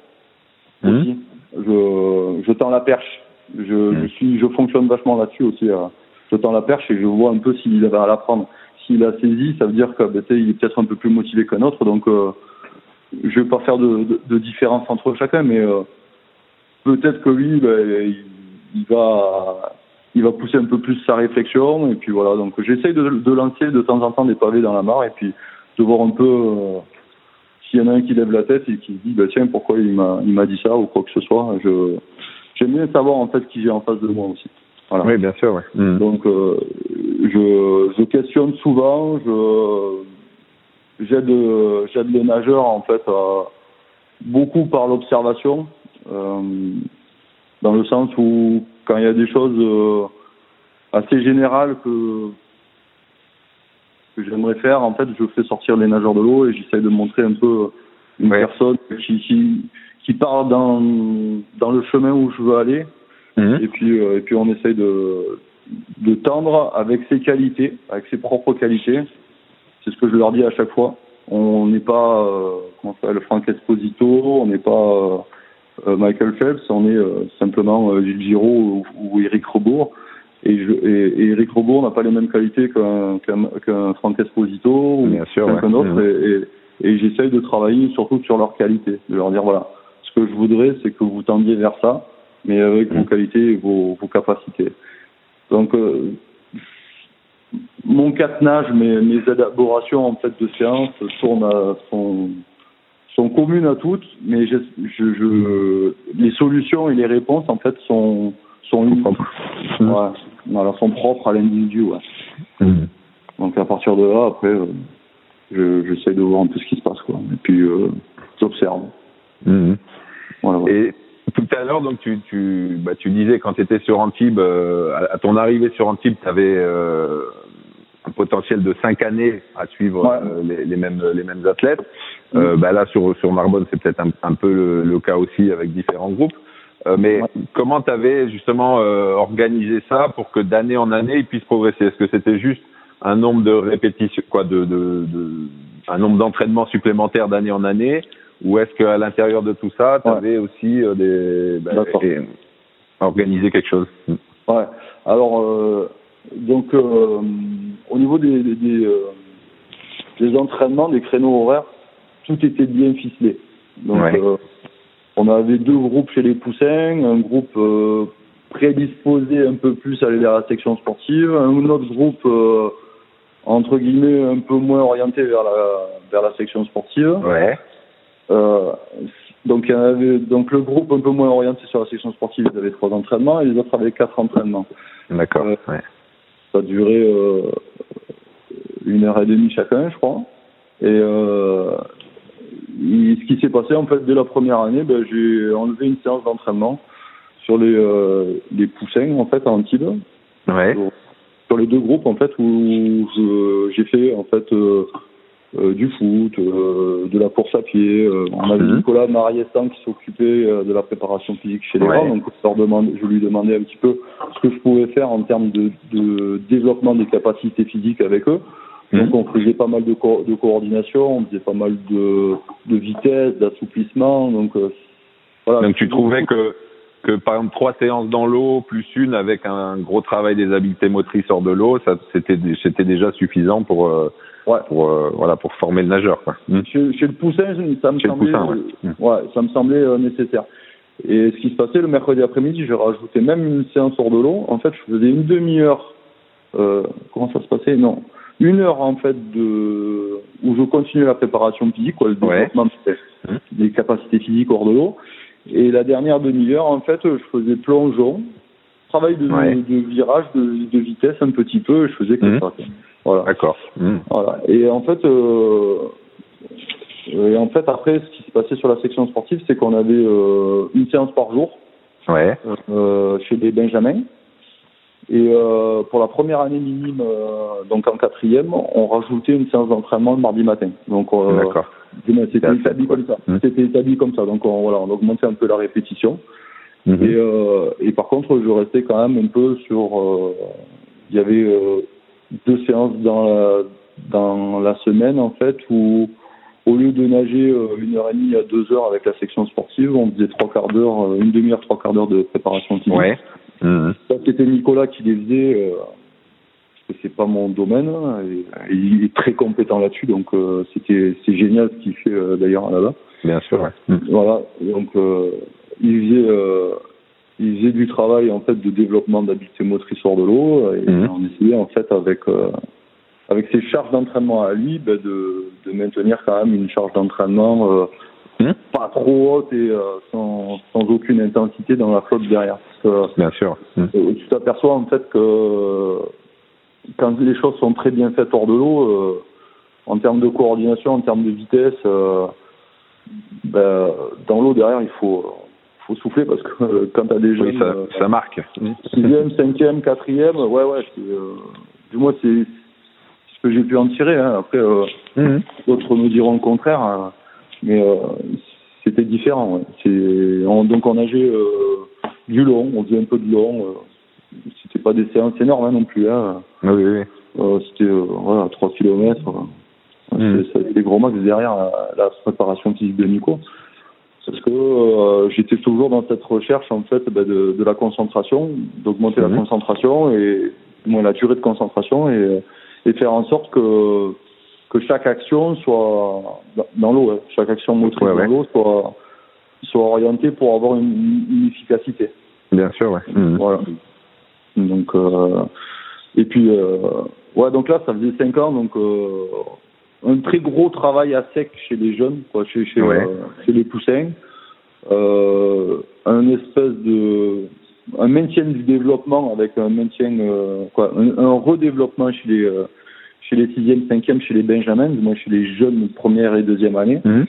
Mhm. Aussi. Je, je tends la perche. Je, je suis, je fonctionne vachement là-dessus aussi. euh. Je tends la perche et je vois un peu s'il avait à l'apprendre. S'il a saisi, ça veut dire que ben, il est peut-être un peu plus motivé qu'un autre. Donc euh, je vais pas faire de, de, de différence entre chacun, mais euh, peut-être que lui, ben, il, il va, il va pousser un peu plus sa réflexion. Et puis voilà, donc j'essaye de, de lancer de temps en temps des pavés dans la mare et puis de voir un peu euh, s'il y en a un qui lève la tête et qui dit bah tiens pourquoi il m'a il m'a dit ça ou quoi que ce soit. Je j'aime bien savoir en fait qui j'ai en face de moi aussi. Voilà. Oui, bien sûr, ouais. Mhm. Donc euh, je, je questionne souvent, je j'aide j'aide les nageurs en fait beaucoup par l'observation, euh, dans le sens où quand il y a des choses euh, assez générales que que j'aimerais faire, en fait, je fais sortir les nageurs de l'eau et j'essaie de montrer un peu une Ouais. personne qui, qui qui part dans dans le chemin où je veux aller Mhm. et puis euh, et puis on essaye de de tendre avec ses qualités, avec ses propres qualités. C'est ce que je leur dis à chaque fois. On n'est pas euh, comment ça s'appelle Franck Esposito, on n'est pas euh, Michael Phelps, on est euh, simplement euh, Gilles Giraud ou, Eric Rebourg. Et, je, et, et Eric Rebourg n'a pas les mêmes qualités qu'un qu'un qu'un Franck Esposito ou quelqu'un d'autre. Et, j'essaye de travailler surtout sur leurs qualités, de leur dire voilà, ce que je voudrais, c'est que vous tendiez vers ça, mais avec vos Mhm. qualités et vos, vos capacités. Donc, euh, mon catenage, mes, mes élaborations en fait de séance tournent à, sont, sont communes à toutes, mais je, je, je, les solutions et les réponses en fait sont sont uniques. Propre. Ouais, voilà, sont propres à l'individu. Ouais. Mhm. Donc à partir de là, après, euh, je- j'essaie de voir un peu ce qui se passe, quoi. Et puis euh, j'observe. Mhm. Voilà. Et tout à l'heure, donc tu, tu, bah, tu disais quand tu étais sur Antibes, euh, à, ton arrivée sur Antibes, tu avais un potentiel de cinq années à suivre Ouais. euh, les, les mêmes les mêmes athlètes. Euh, bah, là sur sur Narbonne, c'est peut-être un, un peu le, le cas aussi avec différents groupes. Euh, mais Ouais. comment tu avais justement euh, organisé ça pour que d'année en année ils puissent progresser? Est-ce que c'était juste un nombre de répétitions, quoi, de, de, de un nombre d'entraînements supplémentaires d'année en année, ou est-ce qu'à l'intérieur de tout ça, tu Ouais. avais aussi euh, des bah, et- organisé quelque chose? Ouais. Alors, euh, donc, euh, au niveau des, des, des, euh, des entraînements, des créneaux horaires, tout était bien ficelé. Donc, Ouais. euh, on avait deux groupes chez les Poussins, un groupe euh, prédisposés un peu plus à aller vers la section sportive, un autre groupe euh, entre guillemets un peu moins orienté vers la vers la section sportive. Ouais. Donc il y en avait donc le groupe un peu moins orienté sur la section sportive, ils avaient trois entraînements et les autres avaient quatre entraînements. D'accord. Ouais. Ça a duré euh, une heure et demie chacun, je crois. Et euh, il- ce qui s'est passé en fait dès la première année, ben, j'ai enlevé une séance d'entraînement sur les euh, les poussins en fait à Antibes Ouais. sur, sur les deux groupes en fait où j'ai fait en fait euh, euh, du foot, euh, de la course à pied. on avait Mhm. Nicolas Mariestan qui s'occupait de la préparation physique chez les Ouais. donc je, leur demandais, je lui demandais un petit peu ce que je pouvais faire en termes de, de développement des capacités physiques avec eux. Mhm. Donc on faisait pas mal de, co- de coordination, on faisait pas mal de, de vitesse, d'assouplissement. Donc euh, voilà. Donc tu trouvais que que par exemple trois séances dans l'eau plus une avec un gros travail des habiletés motrices hors de l'eau, ça c'était c'était déjà suffisant pour euh, Ouais. pour euh, voilà pour former le nageur quoi. Hmm. Chez, chez le poussin, ça me Chez semblait, poussin, ouais. ouais, ça me semblait nécessaire. Et ce qui se passait le mercredi après-midi, j'ai rajouté même une séance hors de l'eau. En fait, je faisais une demi-heure. Comment ça se passait? Non, une heure en fait de où je continuais la préparation physique, quoi, le développement des- Mhm. des capacités physiques hors de l'eau. Et la dernière demi-heure, en fait, je faisais plongeon, travail de, Ouais. de virage, de, de vitesse un petit peu. et Je faisais que Mhm. ça. Voilà. D'accord. Hmm. Voilà. Et en fait, euh, et en fait après, ce qui s'est passé sur la section sportive, c'est qu'on avait euh, une séance par jour Ouais. euh, chez les Benjamins. Et euh, pour la première année minime, euh, donc en quatrième, on rajoutait une séance d'entraînement le mardi matin. Donc euh, c'était établi. C'était établi comme ça. Donc on, voilà, on augmentait un peu la répétition. Mhm. Et, euh, et par contre, je restais quand même un peu sur. euh, Il y avait euh, deux séances dans la, dans la semaine, en fait, où au lieu de nager une heure et demie à deux heures avec la section sportive, on faisait trois quarts d'heure, une demi-heure, trois quarts d'heure de préparation physique. Ouais. Mhm. Ça, c'était Nicolas qui les faisait, euh, parce que c'est pas mon domaine, hein, et, et il est très compétent là-dessus, donc euh, c'était c'est génial ce qu'il fait euh, d'ailleurs là-bas. Bien sûr. Ouais. Hmm. Voilà, donc il faisait euh, il faisait du travail en fait de développement d'habileté motrice hors de l'eau et Mhm. on essayait en fait avec euh, avec ses charges d'entraînement à lui ben, de, de maintenir quand même une charge d'entraînement euh, Mhm. pas trop haute et euh, sans, sans aucune intensité dans la flotte derrière parce que Bien sûr. Hmm. euh, tu t'aperçois en fait que quand les choses sont très bien faites hors de l'eau, euh, en termes de coordination, en termes de vitesse, euh, ben, dans l'eau derrière il faut faut souffler parce que euh, quand t'as des jeunes Oui, ça, euh, ça marque. Hmm. sixième, cinquième, quatrième, ouais ouais, euh, du moins c'est ce que j'ai pu en tirer. Hein. Après euh, d'autres me diront le contraire, hein. Mais euh, c'était différent. Ouais. C'est, on- donc on nageait euh, du long, on faisait un peu de long. Euh, c'était pas des séances énormes hein, non plus. Hein. Oui, oui. Euh, c'était euh, voilà, 3 kilomètres. euh. Mm. C'est- C'était des gros max derrière la, la préparation physique de Nico. Parce que j'étais toujours dans cette recherche en fait ben, de, de la concentration, d'augmenter la concentration et moins la durée de concentration et, et faire en sorte que que chaque action soit dans- l'eau, hein. chaque action motrice Ouais, dans l'eau soit soit orientée pour avoir une, une efficacité. Bien sûr, ouais. Mhm. Voilà. Donc euh, et puis euh, ouais donc là ça faisait cinq ans donc euh, un très gros travail à sec chez les jeunes quoi chez chez, Ouais. euh, chez les poussins euh, un espèce de un maintien du développement avec un maintien euh, quoi un, un redéveloppement chez les euh, chez les sixième cinquième chez les benjamins moins chez les jeunes première et deuxième année Mhm.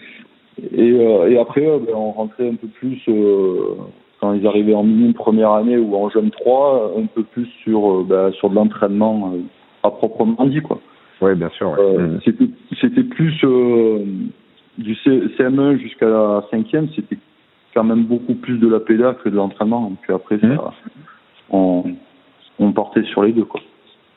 et, euh, et après, euh, ben, on rentrait un peu plus, euh, quand ils arrivaient en minime première année ou en jeune 3, un peu plus sur, ben, sur de l'entraînement à proprement dit. quoi. Ouais, bien sûr. Ouais. Mhm. c'était, c'était plus du C- CM1 jusqu'à la cinquième, c'était quand même beaucoup plus de la pédale que de l'entraînement. Puis après, ça, Mhm. on, on partait sur les deux. Quoi.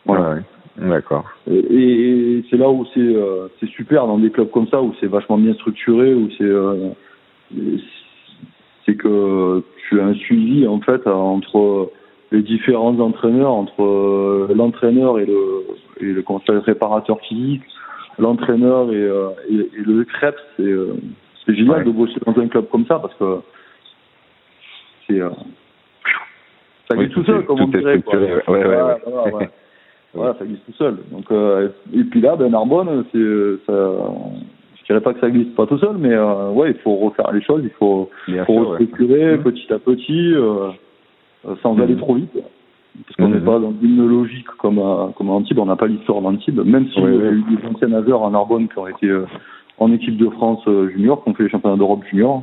Voilà. Ouais. D'accord. Et, et c'est là où c'est euh, c'est super dans des clubs comme ça où c'est vachement bien structuré où c'est euh, c'est que tu as un suivi en fait entre les différents entraîneurs entre euh, l'entraîneur et le et le conseil réparateur physique l'entraîneur et, et, et le crêpe c'est c'est génial Ouais. de bosser dans un club comme ça parce que c'est ça glisse tout seul, comme on dirait. Quoi. Ouais, ouais, voilà, ça glisse tout seul. Donc, euh, et puis là, ben, Narbonne, c'est, ça, je dirais pas que ça glisse pas tout seul, mais euh, ouais, il faut refaire les choses, il faut, faut ouais. restructurer Mhm. petit à petit, euh, euh, sans aller trop vite. Parce qu'on n'est Mhm. pas dans une logique comme à, comme à Antibes, on n'a pas l'histoire d'Antibes, même si Ouais, il y a eu des anciens nageurs à Narbonne qui ont été euh, en équipe de France euh, junior, qui ont fait les championnats d'Europe junior,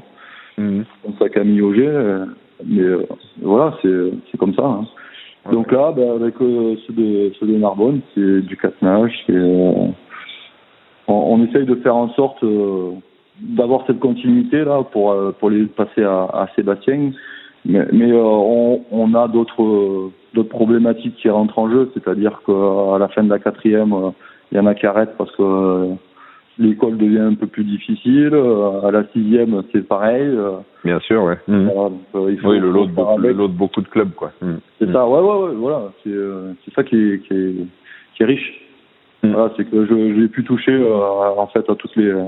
comme ça Camille Auger, euh, mais euh, voilà, c'est c'est comme ça. hein. Donc là, ben, avec euh, ceux, de, ceux de Narbonne, c'est du catenage, euh, on, on essaye de faire en sorte euh, d'avoir cette continuité là pour euh, pour les passer à, à Sébastien, mais, mais euh, on, on a d'autres problématiques qui rentrent en jeu, c'est-à-dire qu'à la fin de la quatrième, il y en a qui arrêtent parce que l'école devient un peu plus difficile. euh, à la sixième, c'est pareil. euh, Bien sûr, ouais. Voilà, donc, euh, il faut, Oui, le lot, de beaucoup, le avec. lot de beaucoup de clubs, quoi. Mhm. C'est ça, ouais, ouais, ouais, voilà. C'est euh, c'est ça qui est, qui est, qui est riche. Voilà, c'est que je- j'ai pu toucher euh, en fait à toutes les euh,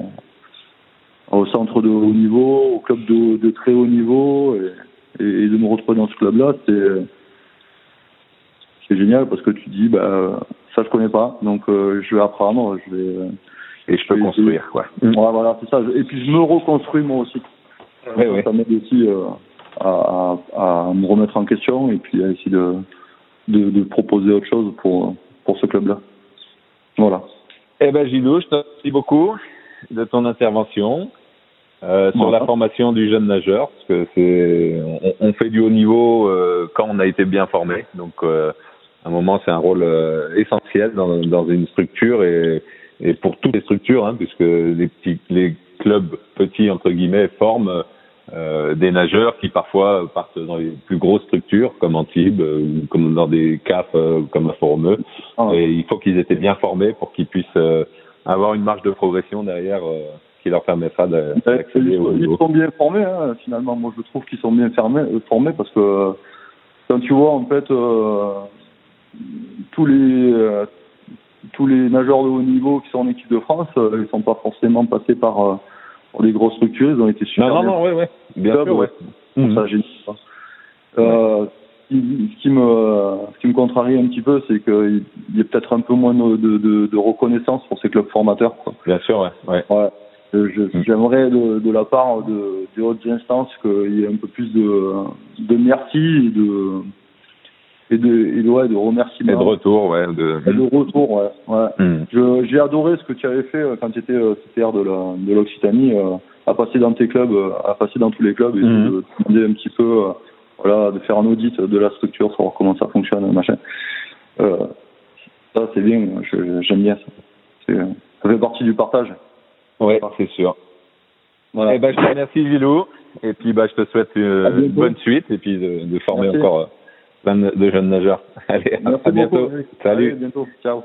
au centre de haut niveau, au club de, de très haut niveau et, et, de me retrouver dans ce club-là, c'est c'est génial parce que tu dis bah ça je connais pas, donc euh, je vais apprendre, je vais euh, Et je peux construire, quoi. Ouais, voilà, c'est ça. Et puis je me reconstruis moi aussi. Ouais, ça ouais. ça m'aide aussi euh, à, à, à me remettre en question et puis à essayer de, de, de proposer autre chose pour, pour ce club-là. Voilà. Eh ben Gilou, je te remercie beaucoup de ton intervention euh, sur Voilà. la formation du jeune nageur, parce que c'est on, on fait du haut niveau euh, quand on a été bien formé. Donc euh, à un moment c'est un rôle euh, essentiel dans, dans une structure et, et pour toutes les structures, hein, puisque les petits les clubs petits entre guillemets forment euh, des nageurs qui parfois partent dans les plus grosses structures comme Antibes euh, ou comme dans des CAF euh, comme la Formeux. Ah, Et il faut qu'ils étaient bien formés pour qu'ils puissent euh, avoir une marge de progression derrière euh, qui leur permettra d'accéder au sont, ils niveau. sont bien formés, hein, finalement. Moi, je trouve qu'ils sont bien fermés, euh, formés parce que quand tu vois, en fait, euh, tous les euh, tous les nageurs de haut niveau qui sont en équipe de France, euh, ils sont pas forcément passés par, euh, par des grosses structures. Ils ont été super Non, non, bien non, ouais, ouais. Bien Club, sûr, ouais. ouais. Mhm. ça génie. Euh, ce qui- ce qui me ce qui me contrarie un petit peu, c'est qu'il y a peut-être un peu moins de, de, de reconnaissance pour ces clubs formateurs. Quoi. Bien sûr, ouais. ouais. Ouais. Mm. J'aimerais de, de la part de, des hautes instances qu'il y ait un peu plus de, de merci et de et de, et de, ouais, de Et remerciements. de retour, ouais. De... Et de retour, ouais. ouais. Je- J'ai adoré ce que tu avais fait euh, quand tu étais euh, CTR de la- de l'Occitanie, euh, à passer dans tes clubs, euh, à passer dans tous les clubs et Mhm. de demander un petit peu, euh, voilà, de faire un audit de la structure, savoir comment ça fonctionne, machin. Euh, ça, c'est bien, je- j'aime bien ça. Ça fait partie du partage. Ouais, c'est sûr. Voilà. Eh ben, je te remercie, Gilou. Et puis, bah, je te souhaite une bonne suite et puis de, de former Merci. encore euh, plein de, jeunes nageurs. Allez, à- Merci à bientôt. beaucoup. Salut. Allez, à bientôt. Ciao.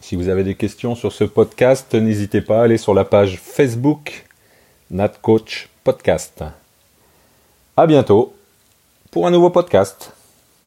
Si vous avez des questions sur ce podcast, n'hésitez pas à aller sur la page Facebook Nat Coach Podcast. À bientôt pour un nouveau podcast.